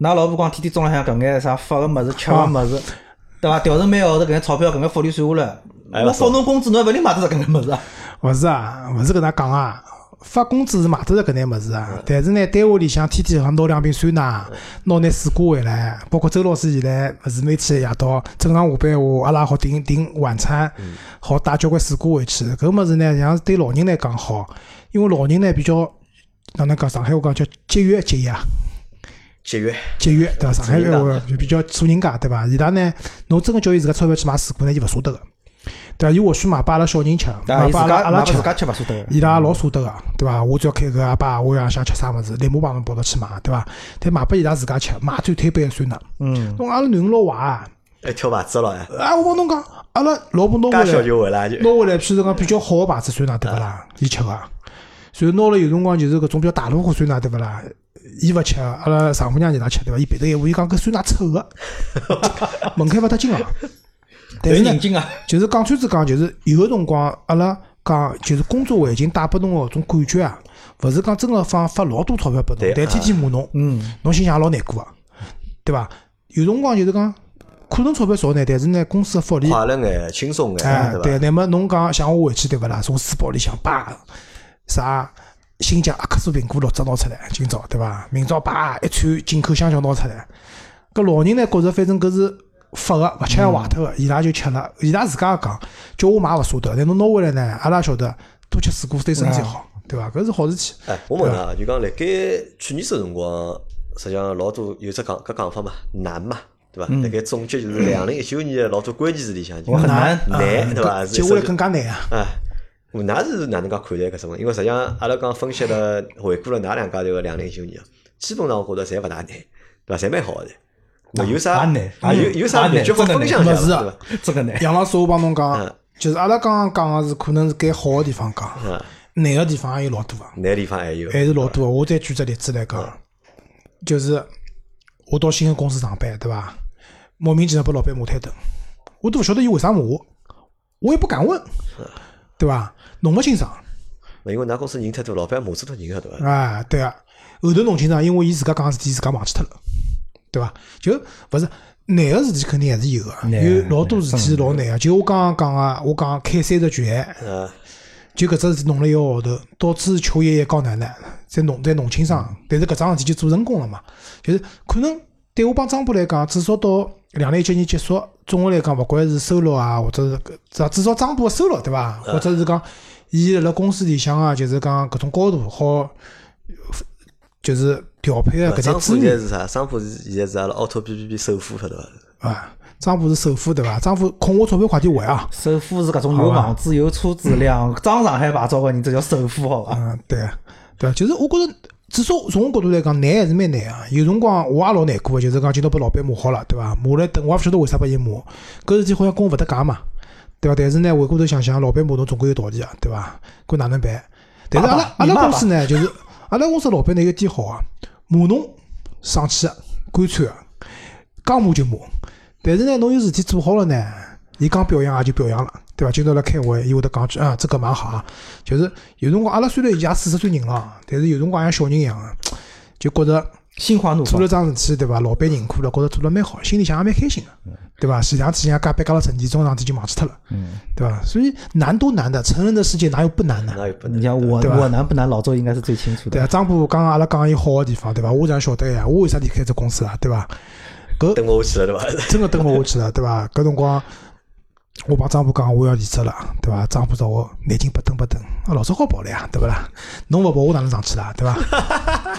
㑚老婆光天天中浪向搿眼啥发个物事、吃个物事，(laughs) 对伐？调成每个号头搿眼钞票、搿眼福利算下来，哎勿少我付侬工资，侬还勿一定买得着搿眼物事啊？勿是啊，勿是搿能讲啊。发工资是买得着搿眼物事嗯啊，但是呢，单位里向天天好拿两瓶酸奶，拿眼水果回来，包括周老师现在勿是每天夜到正常下班闲话，阿拉好订订晚餐，嗯好带交关水果回去。搿物事呢，像对老人来讲好，因为老人呢比较哪能讲？上海话讲叫节约节约啊。节约，节约对伐？上海话就比较做人家对伐？伊拉呢，侬真个叫伊自家钞票去买水果呢，伊勿舍得个，对伐？伊或许买拨阿拉小人吃，啊，买拨阿拉阿拉吃自家吃勿舍得。伊拉老舍得个，对伐？我只要开个阿爸，我要想吃啥物事，立马帮侬跑到去买，对伐？但买拨伊拉自家吃，买最推杯个酸奶。嗯，侬阿拉囡恩老坏啊！还挑牌子了哎，啊，我帮侬讲，阿拉老婆拿回来。拿回来，譬如讲比较好个牌子酸奶，对勿啦？伊吃个，所以拿了有辰光就是搿种比较大路货酸奶，对勿啦？伊勿吃，阿拉丈母娘伊拉吃，对伐？伊别的闲话，伊讲搿酸奶臭个，(laughs) 门槛勿搭劲个。但是呢 (laughs) 就是讲穿子讲，就是有个辰光，阿拉讲就是工作环境带拨侬个搿种感觉啊，勿是讲真个放发老多钞票拨侬对，但天天骂侬，嗯，侬心想也老难过个，对伐？有辰光就是讲，可能钞票少呢，但是呢，公司个福利快乐眼，轻松哎，眼，对，伐？那么侬讲像我回去对勿啦？从书包里向叭啥新疆阿克苏苹果六只拿出来，今朝对伐？明朝叭一串进口香蕉拿出来，搿老人呢觉着反正搿是发个，勿吃也坏脱个，伊拉就吃了。伊拉自家也讲，叫我买勿舍得，但侬拿回来呢，阿拉晓得多吃水果对身体好，对伐？搿是好事体。哎，我问㑚，就讲辣盖去年子辰光，实际上老多有只讲搿讲法嘛，难嘛，对伐？辣盖总结就是两零一九年的老多关键词里向，很难难，对伐？接下来更加难啊！哎，咾㑚是哪能介看待搿种？因为实际上阿拉讲分析了回顾了㑚两家头个两零一九年，基本上我觉着侪勿大难，对伐？侪蛮好个的。咾有啥？也难啊有有啥也难就好真的分享一下？这个难。杨老师，我帮侬讲嗯，就是阿拉刚刚讲个是可能是该好个地方讲，嗯，难个地方还有老多个，难地方还有，还是老多个。我再举只例子来讲，就是我到新个公司上班，对伐？莫名其妙被老板骂推灯，我都勿晓得伊为啥骂我，我也不敢问，对伐？弄勿清爽。因为㑚公司人太多，老板骂死多人个对伐？啊，对啊，后头弄清爽，因为伊自家讲个事体，自家忘记脱了，对伐？就勿是难个事体肯定还是有个，有老多事体是老难个。就我刚刚讲个，我讲开三十全案，嗯，就搿只事弄了一个号头，导致求爷爷告奶奶，再弄再弄清爽。但是搿桩事体就做成功了嘛，就是可能对我帮张波来讲，至少到两零一九年结束，总的来讲，勿管是收入啊，或者是至至少张波个收入对伐？或者是讲伊辣辣公司里向啊，就是讲搿种高度好，就是调配个搿张浦些资源现在是啥？张浦是现在是阿拉凹凸 B B B 首富，晓得伐？啊。张波是首富对伐？张波控我钞票快点还啊！首富是搿种有房子、有车子、两张上海牌照个人，这叫首富，好伐？嗯，对啊，对啊，就是我觉着，至少从我角度来讲，难还是蛮难啊。有辰光我也老难过个，就是讲今朝被老板骂好了，对伐？骂了一顿，我也勿晓得为啥被伊骂，搿事体好像跟我勿搭界嘛，对伐？但是呢，回过头想想，老板骂侬总归有道理啊，对伐？搿哪能办？但是阿拉阿拉公司呢，就是阿拉公司老板呢有点好啊，骂侬生气个，干脆啊，讲骂就骂。但是呢，侬有事体做好了呢，伊讲表扬也就表扬了，对伐？今朝来开会，伊会得讲句啊，这个蛮好啊。就是有辰光阿拉虽然也四十岁人了，但是有辰光像小人一样个，就觉着心花怒放做了。桩事体，对伐？老板认可了，觉着做了蛮好，心里向也蛮开心个，对伐？前两天人家加班加到十二点钟，桩事体就忘记脱了，嗯，对伐？所以难都难的，成人的世界哪有不难的？哪有不难？你像我我难不难，老周应该是最清楚的。对啊，张波刚刚阿拉讲伊好个地方，对伐？我想晓得呀，我为啥离开这公司啊？对伐？搿 (laughs) 等勿下去了对伐？真个登勿下去了，对伐？(laughs) 搿辰光我帮张波讲我要离职了，对伐？张波找我南京不登不登，啊，老早好跑了呀，对勿啦？侬勿跑我哪能上去啦，对伐？(laughs)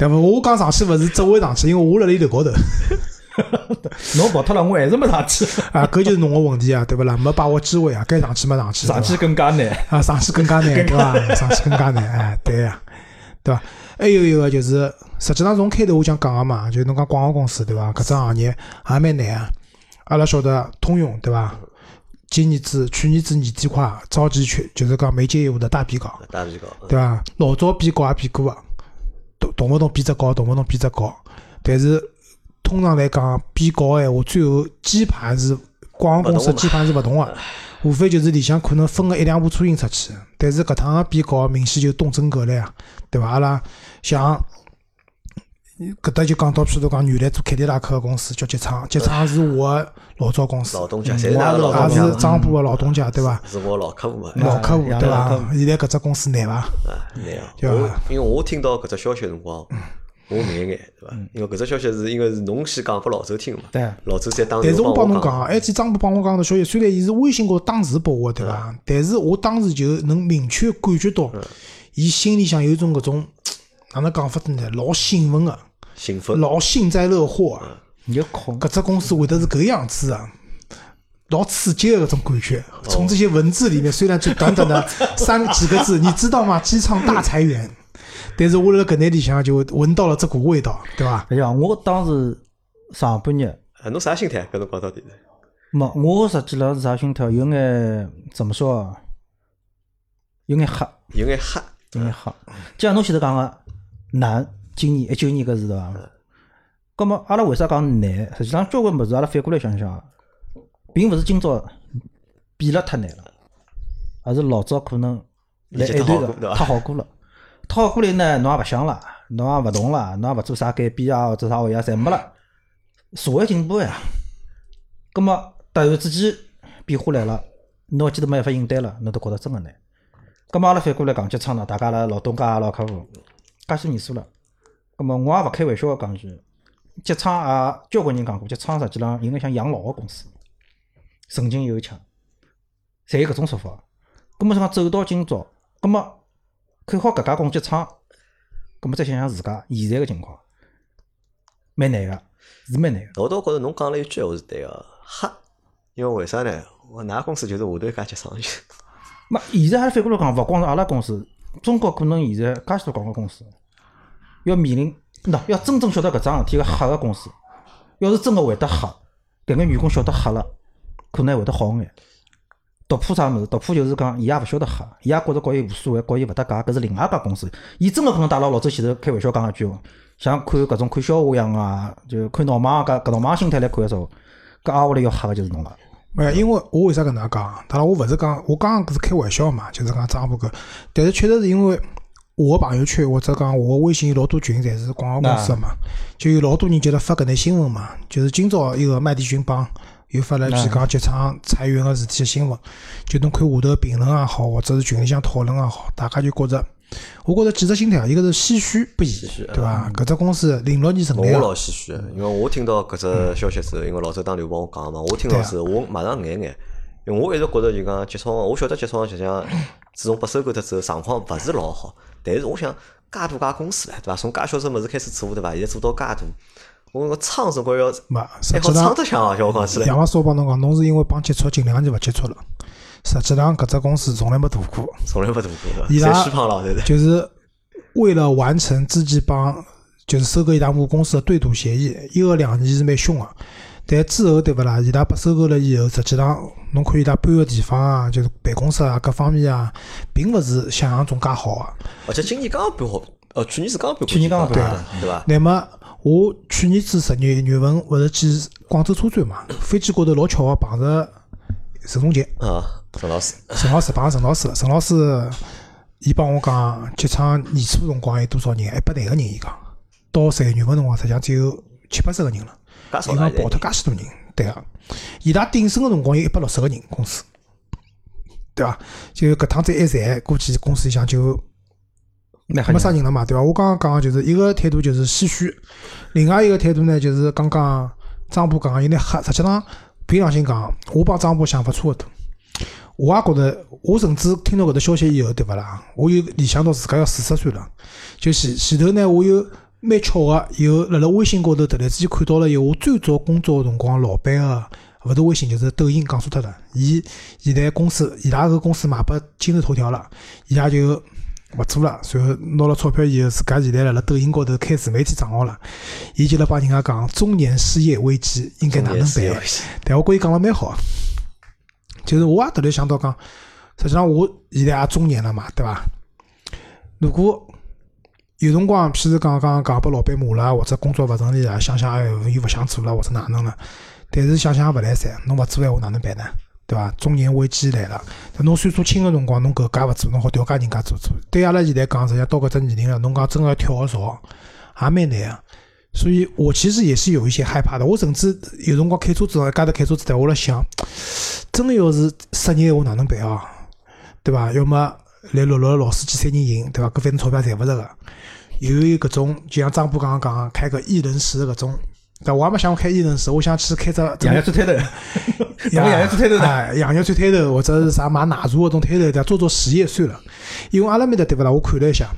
对伐？我讲上去勿是只会上去，因为我辣辣伊头高头 (laughs) 侬跑脱了，我还是没上去，(laughs) 啊，搿就是侬个问题啊，对勿啦？没把握机会啊，该上去没上去，上去更加难。啊，上去更加难，对伐？(laughs) 上去更加难，哎，对呀，对伐？还有一个就是，实际上从开头我讲讲个嘛，就是侬讲广告公司对伐？搿只行业也蛮难啊。阿拉晓得通用对伐？今年子、去年子年底快召集全，就是讲媒介业务的大比稿，大比稿，对伐？老早比稿也比过个，动动勿动比只高，动勿动比只高。但是通常来讲，比高个闲话，最后基盘是广告公司基盘是勿动个，无非就是里向可能分个一两部车型出去。但是搿趟个比高明显就动真格了呀，对伐？阿拉像。搿搭就讲到，譬如讲原来做凯迪拉克个公司叫吉昌，吉昌是我个老早公司，老东家，侪是㑚老也是张波个老东家，对伐？是我老客户嘛？老客户啊对伐？现在搿只公司难伐？啊，难啊！对我因为我听到搿只消息个辰光，我慢一眼，对伐？因为搿只消息是因为是侬先讲拨老周听嘛，对，老周再当但是我帮侬讲讲，，而且张波帮我讲的消息，虽然伊是微信高头打字拨我，对伐？但是我当时就能明确感觉到，伊心里向有一种搿种哪能讲法子呢？老兴奋个，兴奋，老幸灾乐祸啊！你就空搿只公司会得是搿样子啊！老刺激的搿种感觉，从这些文字里面，虽然就短短的 (laughs) 三几个字，你知道吗？机场大裁员，但是我辣搿眼里向就闻到了这股味道，对伐？哎呀，我当时上半日啊侬啥心态？搿辰光到底是？没，我实际上是啥心态？有眼怎么说啊？有眼黑，有眼黑，有眼黑。就像侬前头讲个难，今年一九年搿是对伐？葛么阿拉为啥讲难？实际上交关物事阿拉反过来想想，并勿是今朝变了太难了，而是老早可能来一段个经太好过了。太好过来呢，侬也勿想了，侬也勿动了，侬也勿做啥改变啊，或者啥玩意啊，侪没了。社会进步呀，葛么突然之间变化来了，侬记得没办法应对了，侬都觉着真个难。葛么阿拉反过来讲，节仓呢，大家拉老东家老客户，介许年数了，葛么我也勿开玩笑个讲句，节仓也交关人讲过，节仓实际上有眼像养老个公司，曾经有一枪，侪有搿种说法。葛么讲走到今朝，葛么看好搿家公节仓，葛么再想想自家现在个情况，蛮难个，是蛮难个。我倒觉着侬讲了一句闲话是对个，哈，因为为啥呢？我㑚公司就是下头一家集装箱，嘛，现在还反过来讲，勿光是阿拉公司，中国可能现在介许多广告公司要面临，喏，要真正晓得搿桩事体个黑个公司，要是真个会得黑，搿眼员工晓得黑了，可能会得好眼。独铺啥物事？独铺就是讲，伊也勿晓得黑，伊也觉着告伊无所谓，告伊勿搭界，搿是另外一家公司。伊真个可能带牢老周前头开玩笑讲一句哦，像看搿种看笑话一样啊，就看闹忙搿搿闹忙心态来看个时候，搿挨下来要黑个就是侬了。没，因为我为啥搿能介讲？当然我勿是讲，我刚刚搿是开玩笑嘛，就是讲张浦搿，但是确实是因为我个朋友圈或者讲我个微信有老多群，侪是广告公司个嘛，就有老多人就辣发搿类新闻嘛，就是今朝一个麦迪逊帮又发了一篇讲机场裁员个事体个新闻，就侬看下头评论也好，或者是群里向讨论也好，大家就觉着，我觉着几只心态啊，一个是唏嘘不已，对伐？搿只公司零六年成立我，老唏嘘，因为我听到搿只消息之后，因为老周当年帮我讲嘛，我听到之后，我马上眼眼，因为我一直觉着就讲杰创，我晓得杰创实际上自从被收购脱之后，状况勿是老好，但是我想介大家公司唻，对伐？从介小只物事开始做，对伐？现在做到介大，我个仓总归要没，实际上仓得响啊，叫我讲起来杨。老师，我帮侬讲，侬是因为帮接触，近两年勿接触了。实际上，搿只公司从来没大过，从来没大过伊的，拉。就是为了完成自己帮就是收购伊拉母公司的对赌协议，一个两年是蛮凶个。但之后对勿啦？伊拉被收购了以后，实际上侬看伊拉搬个地方啊，就是办公室啊，各方面啊，并勿是想象中介好个。而且今年刚刚搬好，呃，去年是刚刚搬过去年刚搬对伐？那么我去年子十月月份勿是去广州车展嘛，飞机高头老巧个碰着陈松杰。啊，陈老师，陈老师碰着陈老师了，陈老师伊帮我讲，机场年初辰光有多少人？一百廿个人，伊讲到十一月份辰光，实际上只有七八十个人了。介少了伊讲跑脱介许多人，对个。伊拉鼎盛个辰光有一百六十个人公司，对伐？就搿趟再一裁，估计公司里向就那没啥人了嘛，对伐？我刚刚讲个就是一个态度就是唏嘘，另外一个态度呢就是刚刚张波讲个有眼黑。实际上，凭良心讲，我帮张波想法差勿多。我也觉得，我甚至听到搿只消息以后，对勿啦？我有联想到自家要四十岁了。就前前头呢，我有蛮巧个，有辣辣微信高头突然之间看到了有我最早工作个辰光老板个，勿是微信就是抖音讲错脱了。伊现在公司伊拉个公司卖拨今日头条了，伊拉就勿做了，随后拿了钞票以后，自家现在辣辣抖音高头开自媒体账号了。伊就辣帮人家讲中年失业危机应该哪能办？但我觉伊讲了蛮好，就是我也突然想到讲，实际上我现在也中年了嘛，对伐？如果有辰光，譬如讲讲讲拨老板骂了，或者工作勿顺利啊，想想哎又勿想做了，或者哪能了，但是想想也勿来三，侬勿做闲话哪能办呢？对伐？中年危机来了，侬岁数轻个辰光，侬搿家勿做，侬好调家人家做做。对阿拉现在讲，实际上到搿只年龄了，侬讲真个要跳个槽，也蛮难个。所以我其实也是有一些害怕的。我甚至有辰光开车子，一家头开车子，但我辣想，真个要是失业闲话哪能办啊？对伐？要么来录录老司机三人行，对伐？搿反正钞票赚勿着个。又有搿种，就像张波刚刚讲个，开个一人食搿种。但我也没想过开一人食，我想去开只洋洋最摊头，咱们洋洋最摊头的，哎，洋洋最摊头，或者是啥卖奶茶搿种摊头，对，做做实业算了。因为阿拉面搭对勿啦？我看了一下，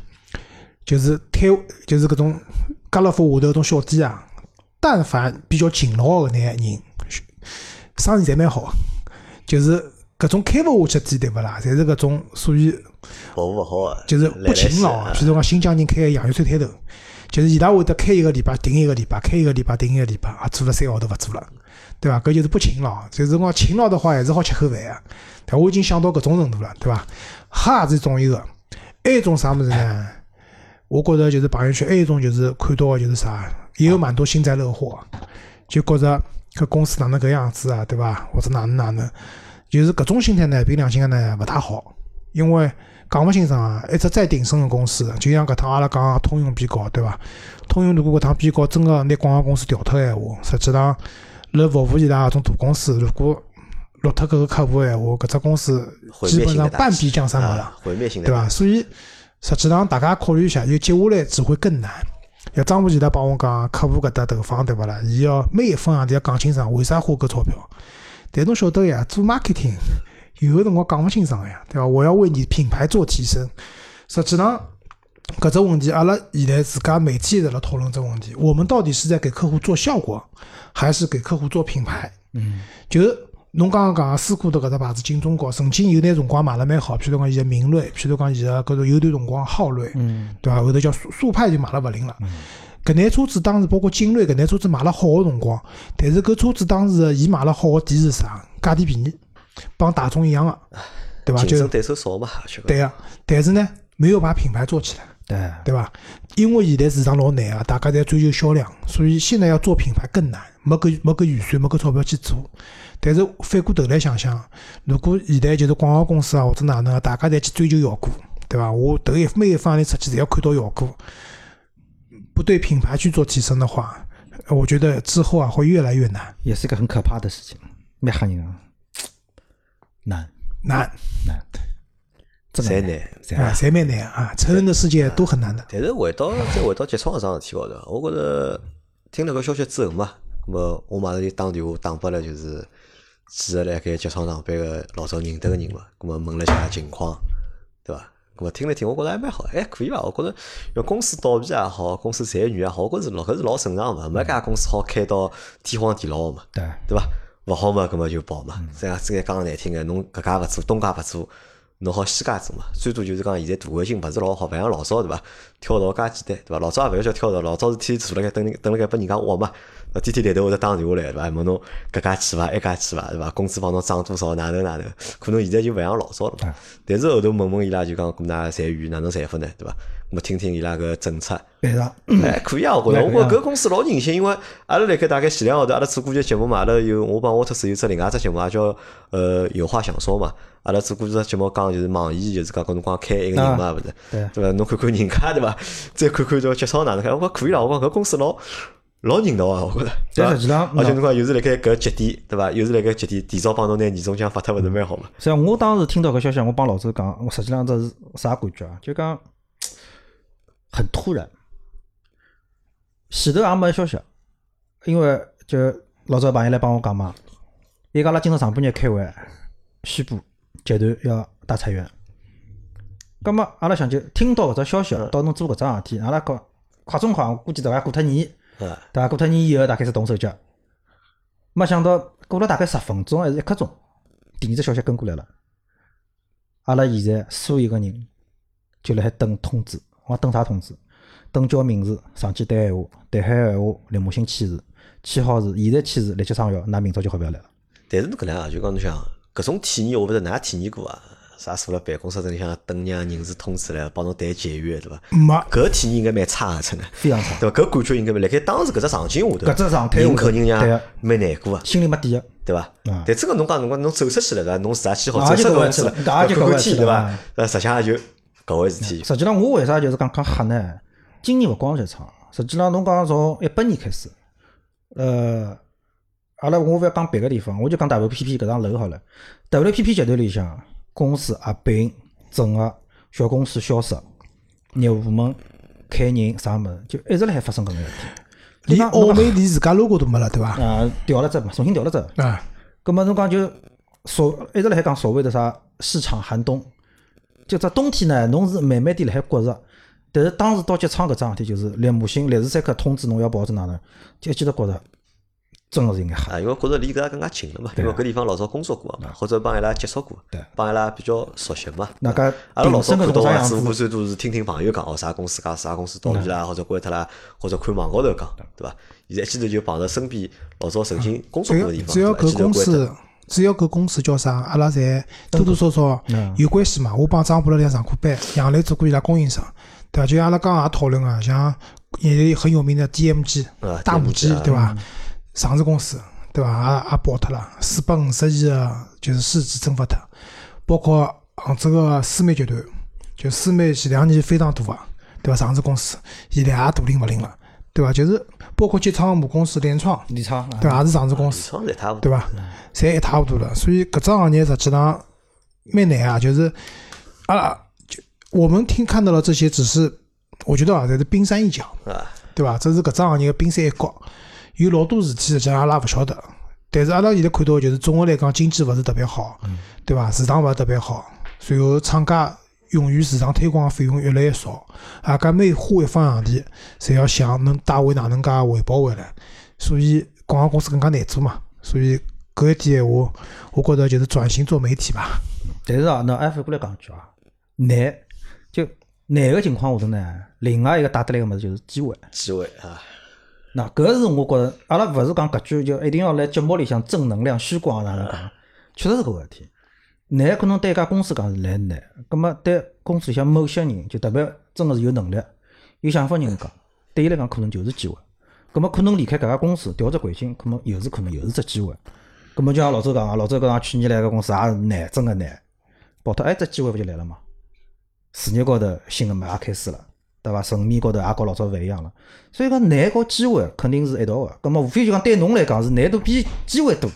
就是摊，就是搿种家乐福下头搿种小店啊，但凡比较勤劳个搿眼人，生意侪蛮好。就是搿种开勿下去店对勿啦？侪是搿种属于服务勿好个，就是不勤劳来来。譬如讲新疆人开个羊肉串摊头，就是伊拉会得开一个礼拜停一个礼拜，开一个礼拜停一个礼拜，啊，做了三个号头勿做了，对伐？搿就是不勤劳。就是讲勤劳的话，还是好吃口饭个。但我已经想到搿种程度了，对伐？哈是种一个，还有一种啥物事呢？我觉着就是朋友圈还有一种就是看到个就是啥，也有蛮多幸灾乐祸，就觉着搿公司哪能搿样子啊，对伐？或者哪能哪能，就是搿种心态呢，凭良心讲呢勿大好，因为讲勿清爽啊，一只再鼎盛个公司，就像搿趟阿拉讲通用比高，对伐？通用如果搿趟比高真个拿广告公司调脱个闲话，实际上辣服务伊拉搿种大公司，如果落脱搿个客户个闲话，搿只公司基本上半壁江山没了。啊，毁灭性的对伐？所以实际上大家考虑一下，就接下来只会更难。要张部前头帮我讲，客户搿搭投放对勿啦？伊要每一分行钿要讲清爽，为啥花搿钞票？但侬晓得呀，做 marketing 有个辰光讲勿清爽个呀，对伐？我要为你品牌做提升。实际上搿只问题，阿拉现在自家媒体也在辣讨论这问题。我们到底是在给客户做效果，还是给客户做品牌？嗯，就是侬刚刚讲个思库的搿只牌子进中国，曾经有段辰光卖了蛮好，譬如讲伊个明锐，譬如讲伊个搿种有段辰光昊锐，嗯，对伐？后头叫速速派就卖了勿灵了。搿眼车子当时包括精锐搿眼车子卖了好个辰光，但是搿车子当时个伊卖了好个点是啥？价钿便宜，帮大众一样个，对伐？就竞争对手少嘛，对个。但是呢，没有把品牌做起来。对，对吧？因为现在市场老难啊，大家在追求销量，所以现在要做品牌更难，没搿没搿预算，没搿钞票去做。但是反过头来想想，如果现在就是广告公司啊或者哪能啊，大家侪去追求效果，对吧？我头一每一方里出去侪要看到效果，不对品牌去做提升的话，我觉得之后啊会越来越难也是一个很可怕的事情，蛮吓人啊，难难难，真的侪难。啊，侪蛮难啊，成人的世界都很难的。但是回到再回到节操搿桩事体高头，我觉着听了搿消息之后嘛，咁么我马上就打电话打拨了就是几个辣盖节操上班个老早认得个人嘛，咁么问了一下情况，对伐？咁么听了听，我觉着还蛮好，还可以伐？我觉着要公司倒闭也好，公司裁员也好，我觉着是老搿是老正常嘛，没家公司好开到天荒地老个嘛。对，对伐？勿好嘛，搿么就跑嘛。这样这个讲难听个，侬搿家勿做，东家勿做，侬好西家做嘛。最多就是讲现在大环境勿是老好，勿像老早对伐？跳槽介简单，对伐？老早也勿要叫跳槽，老早是天天坐辣盖等等辣盖拨人家挖嘛。那天天抬头会得打电话来，对伐？问侬搿家去伐？埃家去伐？对伐？工资帮侬涨多少？哪能哪能？可能现在就勿像老早了嘛。但是后头问问伊拉就讲，搿哪裁员哪能裁法呢？对伐？咾么听听伊拉个政策。办上，哎，可以啊，我觉着，我觉着搿公司老人性，因为阿拉辣盖大概前两个号头，阿拉做过节节目嘛，阿拉有我帮沃特斯有只另外一只节目，也叫呃有话想说嘛，阿拉做过只节目讲就是网易就是讲搿辰光开一个人嘛，啊勿是，对对伐？侬看看人家对伐？再看看这节操哪能看，我讲可以了，我讲搿公司老老人道啊，我觉着，但实际上而且侬讲又是辣盖搿节点，对伐？又是辣盖节点，提早帮侬拿年终奖发脱，勿是蛮好嘛？所以我当时听到搿消息，我帮老周讲，我实际上这是啥感觉啊？就讲很突然，前头也没消息，因为就老早朋友来帮我讲嘛，伊讲阿拉今朝上半日开会宣布集团要大裁员。葛么阿拉想就听到搿只消息，到侬做搿桩事体，阿拉讲快中快，我估计大概过脱年，啊，对伐？过脱年以后，大概是动手脚。没想到过了大概十分钟还是一刻钟，第二只消息跟过来了。阿拉现在所有个人就辣海等通知，我等啥通知？等叫名字上去对闲话，对好闲话，立马性签字，签好字，现在签字立即生效，那明朝就好勿要来了。但是侬搿能啊，就讲侬想搿种体验，我勿知㑚体验过啊？啥坐辣办公室里向等让人事通知来帮侬谈解约，对伐？没搿体验应该蛮差个，真的，非常差，对伐？搿感觉应该辣盖当时搿只场景下头，搿只状态人肯定呀对个蛮难过个，心里没底个。对伐？啊但真个侬讲侬讲侬走出去了，对伐？侬自家签好啊走出搿回事了，就搿回事了搿也就搿看看天，对伐回事了啊？那实际上就搿回事体。实际上，我为啥就是讲讲吓呢？今年勿光剧场，实际上侬讲从一八年开始，呃，阿拉我勿要讲别个地方，我就讲 WPP 搿幢楼好了。WPP 集团里向公司合并、整合、小公司消失、业务部门开人啥物事，就一直辣海发生搿种事体。连澳美连自家 logo 都没了，对伐？啊，调了只嘛，重新调了只。啊，葛么侬讲就所一直辣海讲所谓的啥市场寒冬，就只冬天呢，侬是慢慢地辣海觉着，但是当时到结仓搿桩事体，就是立马性立时三刻通知侬要跑者哪能，就一记头觉着真个是应该吓。啊，因为觉着离搿更加近了嘛，因为搿地方老早工作过嘛，或者帮伊拉接触过对，帮伊拉比较熟悉嘛。那个阿拉老早看到个子，种啥样子无最多是听听朋友讲哦，啥公司讲啥公司倒闭啦，或者关脱啦，或者看网高头讲，对伐？现在一记头就碰着身边老早曾经工作过个地方，只要搿公司脱，只要搿公司叫啥，阿拉侪多多少少嗯有关系嘛。我帮张博辣辣上过班，杨磊做过伊拉供应商，对伐？就像阿拉刚刚也讨论啊，像现在很有名的 DMG 啊大母鸡对伐？上市公司，对伐？也也爆脱了，四百五十亿个就是市值蒸发脱，包括杭州个思美集团，就思美前两年非常大啊，对伐？上市公司现在也大灵勿灵了，对伐？就是包括吉昌母公司联创，联创，对伐？也是上市公理司。对伐？侪一塌糊涂了。所以搿只行业实际上蛮难啊，就是啊，就我们听看到了这些，只是我觉得啊，这是冰山一角，啊，对伐？这是搿只行业的冰山一角，有老多事体实际上阿拉勿晓得。但是阿拉现在看到，就是总的来讲，经济勿是特别好，对伐？市场勿是特别好，随后厂家用于市场推广的费用越来越少，啊，搿每花一方洋钿，侪要想能带回哪能介回报回来，所以广告公司更加难做嘛。所以搿一点闲话，我觉着就是转型做媒体吧。但是啊，那还反过来讲句啊，难就难个情况下头呢，另外一个带得来个物事就是机会。机会啊，那搿是我觉着，阿拉勿是讲搿句就一定要来节目里向正能量虚光哪能讲，确实是搿回事体。难可能对一家公司讲是来难，葛末对公司里向某些人，就特别真个是有能力、有想法人讲，对伊来讲可能就是机会。葛末可能离开搿家公司，调只环境，可能又是可能又是只机会。葛末就像老周讲个，老周讲去年来个公司也是难，真个难，跑脱哎，只机会勿就来了嘛？事业高头新个嘛也开始了，对伐？层面高头也跟老早勿一样了。所以讲难和机会肯定是一道个。葛末无非就讲对侬来讲是难度比机会多，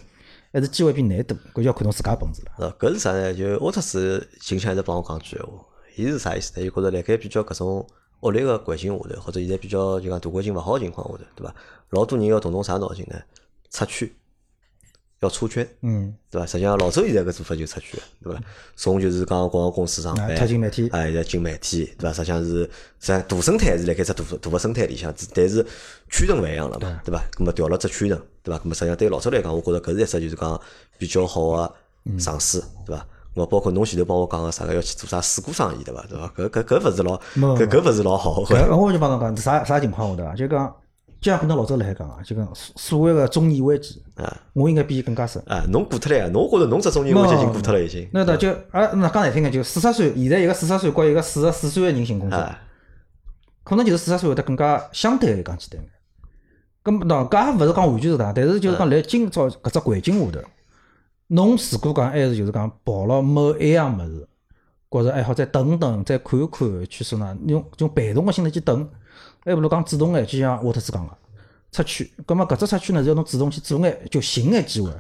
还是机会比难多？搿就要看侬自家本事了。呃，搿是啥呢？就沃特斯形象一直帮我讲句闲话，伊是啥意思呢？伊觉着辣盖比较搿种恶劣个环境下头，或者现在比较就讲大环境勿好个情况下头，对伐？老多人要动动啥脑筋呢？出圈，要出圈，嗯，对伐？实际上老周现在搿做法就出圈，对伐？从就是讲广告公司上啊，班，踏进媒体，哎，要进媒体，对伐？实际上是，实际上大生态是辣盖只大大个生态里向，但是圈层勿一样了嘛，对伐？咁么调了只圈层，对伐？咁么实际上对老周来讲，我觉着搿是一只就是讲比较好个尝试，对伐？我包括侬前头帮我讲个啥个要去做啥水果生意，对伐？对伐？搿搿搿勿是老，搿搿勿是老好个。搿我就帮侬讲，啥啥情况下头啊？就讲，就像跟侬老早辣海讲啊，就讲所所谓个中年危机，啊我应该比伊更加深。啊，侬过脱了呀？侬觉着侬只中年危机已经过脱了已经。那的就啊，那讲难听点，就四十岁，现在一个四十岁和一个四十四岁个人寻工作，啊，可能就是四十岁会得更加相对来讲简单眼。咁么喏，搿也勿是讲完全是这样，但是就是讲辣今朝搿只环境下头，侬如果讲还是就是讲抱牢某一样物事，觉着还好再等等，再看一看，去说呢，用用被动个心态去等，还不如讲主动眼，就像沃特斯讲个出去。葛么搿只出去呢，是要侬主动去做眼，就寻眼机会。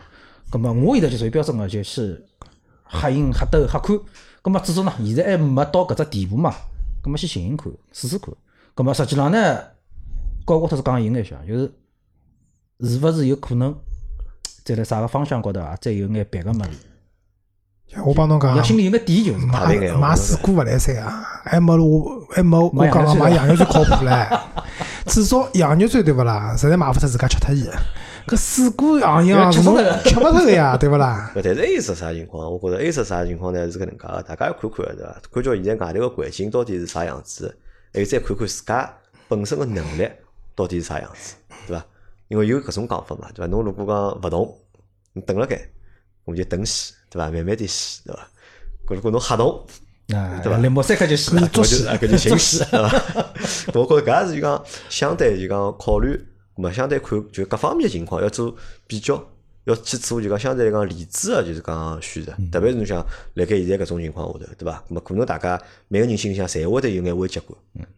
葛么我现在就属于标准个，就是瞎赢瞎斗瞎看。葛么至少呢，现在还没到搿只地步嘛，葛么先寻寻看，试试看。葛么实际上呢，跟沃特斯讲一眼像，就是是勿是有可能在辣啥个方向高头啊，再有眼别个物事。我帮侬讲要，心里有眼底就是。买买水果勿来三啊，还没我还没我讲个买羊肉最靠谱唻。至少羊肉最对勿啦？实在买勿出自家吃脱伊。搿水果行业啊，侬吃勿脱个呀，对勿啦？搿 (laughs) 但是 A 是啥情况？我觉着 A 是啥情况呢？是搿能介个，大家要看看对伐？看叫现在外头个环境到底是啥样子，还有再看看自家本身个能力到底是啥样子，对伐？因为有搿种讲法嘛，对伐？侬如果讲勿动，你等辣盖，我们就等死，对伐？慢慢点死，对伐？搿如果侬瞎动，啊，对吧两毛三克就死了搿。就是啊搿就寻死，对伐？(laughs) 我觉着搿也是就讲相对就讲考虑，咾相对看就各方面的情况要做比较，要去做就讲相对来讲理智个就是讲选择，特别是侬想辣盖现在搿种情况下头，对伐？咾么可能大家每个人心里向侪会得有眼危机感，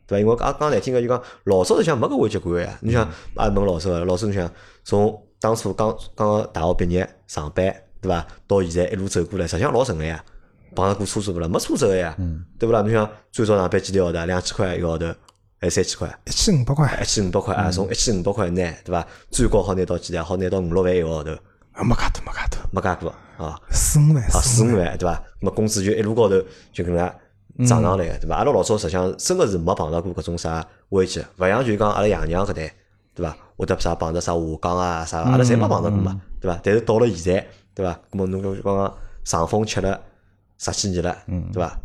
对伐？因为讲讲难听个就讲老早实际上没搿危机感个呀。侬想也问老师，老师侬想从当初刚刚刚大学毕业上班，对伐？到现在一路走过来，实际上老顺个呀。碰着过车子勿啦？没车走个呀，对勿啦？侬想最早上班几钿号头？两千块一个号头，还是三千块？一千五百块一，千五百块啊，从一千五百块拿，对伐？最高好拿到几钿？好拿到五六万一个号头，啊没介多没介多，没介过啊，四五万啊四四五万。对伐？那么工资就一路高头就搿能介涨上来个，对伐？阿拉老早实际上真个是没碰到过搿种啥危机，勿像就讲阿拉爷娘搿代，对伐？会得啥碰着啥下岗啊啥，阿拉侪没碰着过嘛，对伐？但是到了现在，对伐？那么侬讲讲讲上风吃了十几年了，对伐？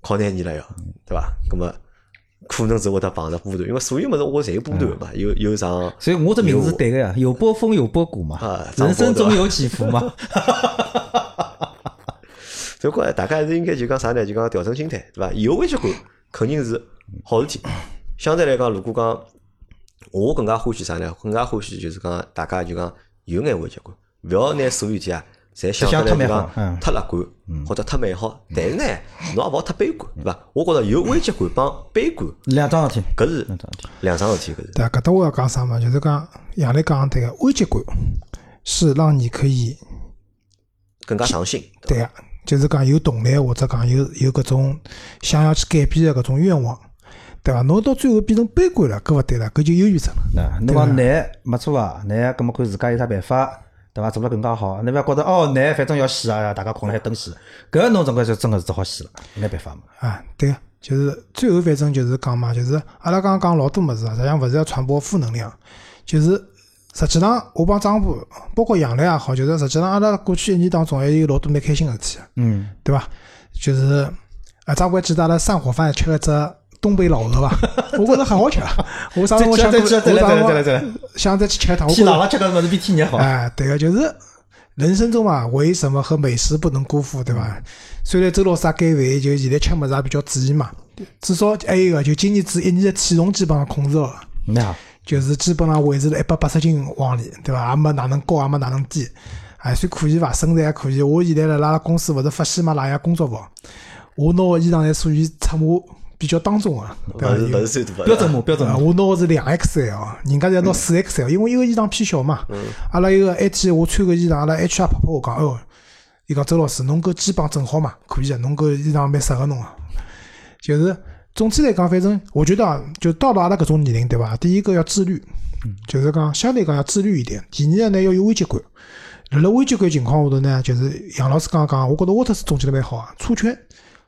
靠廿年了要，对伐？那么可能是会得碰着波段，因为所有物事我侪有波段嘛，有有上。所以我这名字是对个呀，有波峰有波谷嘛啊，人生总有起伏嘛。所以讲，大家还是应该就讲啥呢？就讲调整心态，对伐？有危机感肯定是好事体。相对来讲，如果讲我更加欢喜啥呢？更加欢喜就是讲大家就讲有眼危机感，勿要拿所有事体啊，侪想得美好讲嗯太乐观或者太美好。但是呢，侬也勿好太悲观，对伐？我觉着有危机感帮悲观，两桩事体，搿是两桩事体。两桩事体，搿是。对啊，搿搭我要讲啥嘛？就是讲杨磊讲对个危机感是让你可以更加上心，对个，就是讲有动力或者讲有有搿种想要去改变的搿种愿望，对伐？侬到最后变成悲观了，搿勿对了，搿就忧郁症了。那侬讲难没错啊，难，葛么看自家有啥办法，对伐？做了更加好，侬勿要觉得哦难，反正要死啊，大家困了海等死，搿侬总归就真个是只好死了，没办法嘛。啊，对个，就是最后反正就是讲嘛，就是阿拉刚刚讲老多物事啊，实际上勿是要传播负能量，就是实际上我帮张部，包括杨澜也好，就是实际上阿拉过去一年当中还有老多蛮开心个事体，嗯，对伐？就是啊，张还记得阿拉散伙饭吃了只东北老鹅伐？(laughs) 我觉着很好吃啊。我上次我想过，我再来再再再，想再去吃一趟。我冷了吃个物事比天热好。哎，对个，就是人生中嘛，为什么和美食不能辜负，对伐？虽然周老师也减肥，就现在吃么子也比较注意嘛。至少还有一个，就今年子一年的体重基本上控制了，那，就是基本上维持了一百八十斤往里，对伐？也没哪能高，也没哪能低，还算可以伐？身材还可以。我现在辣拉拉公司勿是发喜马拉雅工作服，我拿个衣裳侪属于尺码比较当中个，对伐？勿是勿是最大的标准码标准啊，码。我拿个是两 XL，人家侪拿四 XL，因为一个衣裳偏小嘛。阿拉一个 H，我穿个衣裳，阿拉 HR 拍拍我讲，哦，伊讲周老师，侬搿肩膀正好嘛，可以个，侬搿衣裳蛮适合侬个。就是总体来讲，反正我觉得啊，就到了阿拉搿种年龄，对伐？第一个要自律，就是讲相对讲要自律一点。第二个呢，要有危机感。辣辣危机感情况下头呢，就是杨老师刚刚讲，我觉得沃特斯总结得蛮好啊，出圈。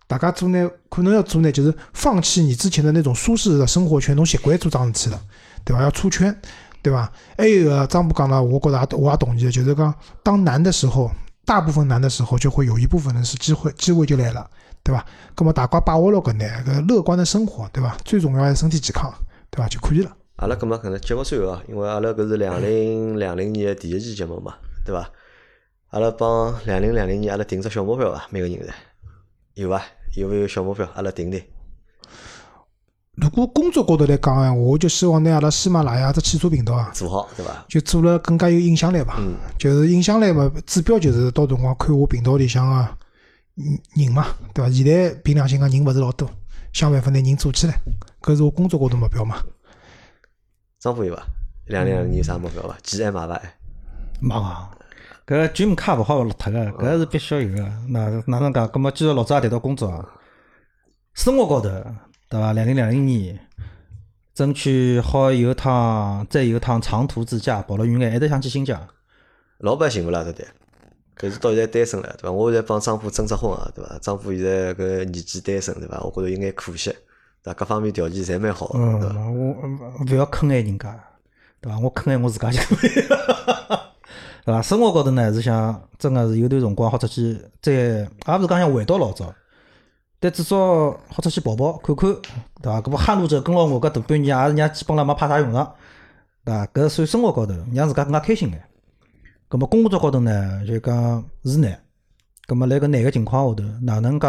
大家做呢，可能要做呢，就是放弃你之前的那种舒适的生活圈，侬习惯做桩事体了，对伐？要出圈，对伐？还有个张部讲了，我觉得也我也同意的，就是讲当难的时候，大部分难的时候，就会有一部分人是机会，机会就来了，对伐？那么大家把握了搿呢，搿乐观的生活，对伐？最重要还是身体健康，对伐？就可以了。阿拉搿么可能节目最后啊，因为阿拉搿是两零两零年的第一期节目嘛，对伐？阿拉帮两零两零年阿拉定只小目标伐？每个人侪有伐？有没有小目标？阿拉定定。如果工作高头来讲闲话，我就希望拿阿拉喜马拉雅只汽车频道啊，做好，对伐？就做了更加有影响力吧。嗯，就是影响力嘛，指标就是到辰光看我频道里向个嗯人嘛，对伐？现在凭良心讲人勿是老多，想办法拿人做起来，搿是我工作高头目标嘛。张波有伐？两零两零年有啥目标伐？几爱买伐？忙啊，搿 dream 卡勿好落脱个，搿是必须要有个。哪哪能讲？葛末既然老早也谈到工作啊，生活高头对伐？两零两零年，争取好有趟再有趟长途自驾，跑了远眼，还得想去新疆。老板寻勿啦？搿对，搿是到现在单身了，对伐？我现在帮丈夫征只婚啊，对伐？丈夫现在搿年纪单身，对伐？我觉着有眼可惜，对伐？各方面条件侪蛮好对伐？，我勿要坑害人家，对伐？我坑害我自家就可以了，对伐？生活高头呢是想真个是有段辰光好出去再，也勿是讲想回到老早，但至少好出去跑跑看看，对伐？搿不撼路者跟牢我搿大半年，也是让基本上没派啥用场，对伐？搿算生活高头让自家更加开心眼。葛末工作高头呢，就讲是难。葛末辣搿难个情况下头，哪能介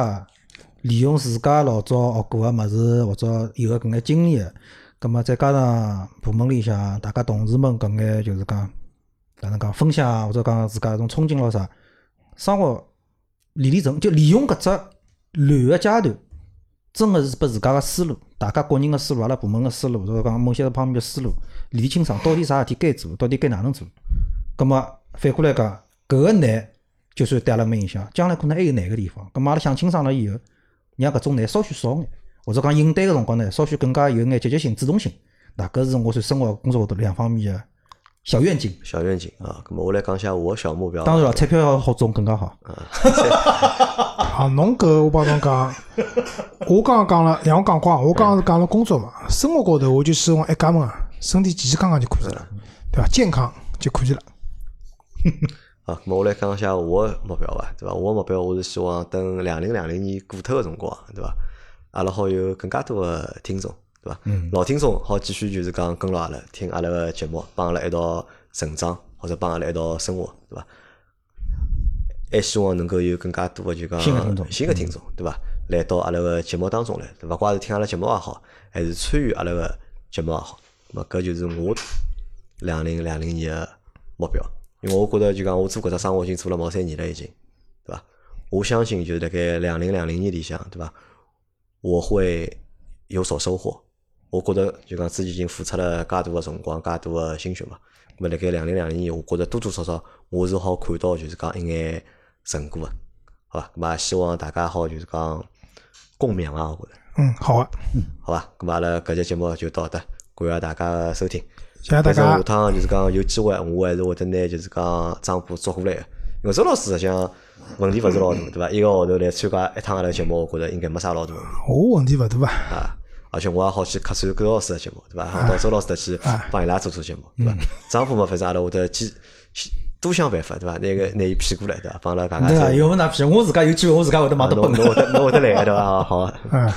利用自家老早学过个物事，或者有个搿眼经验，葛末再加上部门里向大家同事们搿眼就是讲哪能讲分享啊，或者讲自家一种憧憬咯啥，生活理理成，就利用搿只乱个阶段，真个是拨自家个思路，大家个人个思路，阿拉部门个思路，或者讲某些方面个思路理清爽，到底啥事体该做，到底该哪能做。葛末反过来讲，搿个难就算对阿拉没影响，将来可能还有难个地方。葛末阿拉想清爽了以后，让搿种难稍许少眼，或者讲应对个辰光呢，稍许更加有眼积极性、主动性。那搿是我算生活工作高头两方面个小愿景。小愿景啊，咁么我来讲一下我小目标。当然了，彩票要好中更加好。啊，(laughs) 侬搿我帮侬讲，(laughs) 我刚刚讲了，像我讲过啊，我刚刚是讲了工作嘛，生活高头我就希望一家门啊，身体健健康康就可以了，对伐？健康就可以了。(laughs) 啊，咁么我来讲一下我的目标伐，对伐？我的目标我是希望等两零两零年过脱个辰光，对伐？阿拉好有更加多个听众，对伐？老听众好继续就是讲跟牢阿拉听阿拉个节目，帮阿拉一道成长，或者帮阿拉一道生活，对伐？还希望能够有更加多个就讲新的听众新个听众，对伐？来到阿拉个节目当中来？勿怪是听阿拉节目也好，还是参与阿拉个节目也好，咁么搿就是我两零两零年个目标。因为我觉得就讲我做搿只生活已经做了毛三年了，已经，对伐？我相信就是辣盖两零两零年里向，对伐？我会有所收获。我觉得就讲自己已经付出了介多个辰光、介多个心血嘛。咁么辣盖两零两零年，我觉着多多少少我是好看到就是讲一眼成果个，好伐？咁么也希望大家好就是讲共勉啊，我觉着，嗯，好啊，好伐？咁么阿拉搿节节目就到这，感谢大家个收听。谢谢大家下。趟就是讲有机会，我还是会得拿就是讲张波捉过来个。因为周老师实际上问题勿是老大，对伐？一个号头来参加一趟阿拉节目，我觉着应该没啥老大我问题勿大吧？啊。而且我也好去客串各老师的节目，对伐？到周老师搭去帮伊拉做做节目，对伐？张虎嘛，反正阿拉会得几多想办法，对伐？拿个拿伊骗过来，对伐？帮阿拉讲讲对啊，再。有哪骗？我自家有机会，我自家会得买得本侬侬会得侬会得来个对伐？好。嗯，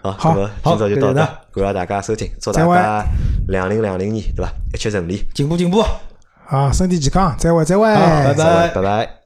好，好那么今朝就到这好感谢，大家收听，祝大家两零两零年对吧？一切顺利，进步进步。好，身体健康，再会，再会，好拜拜再会拜拜。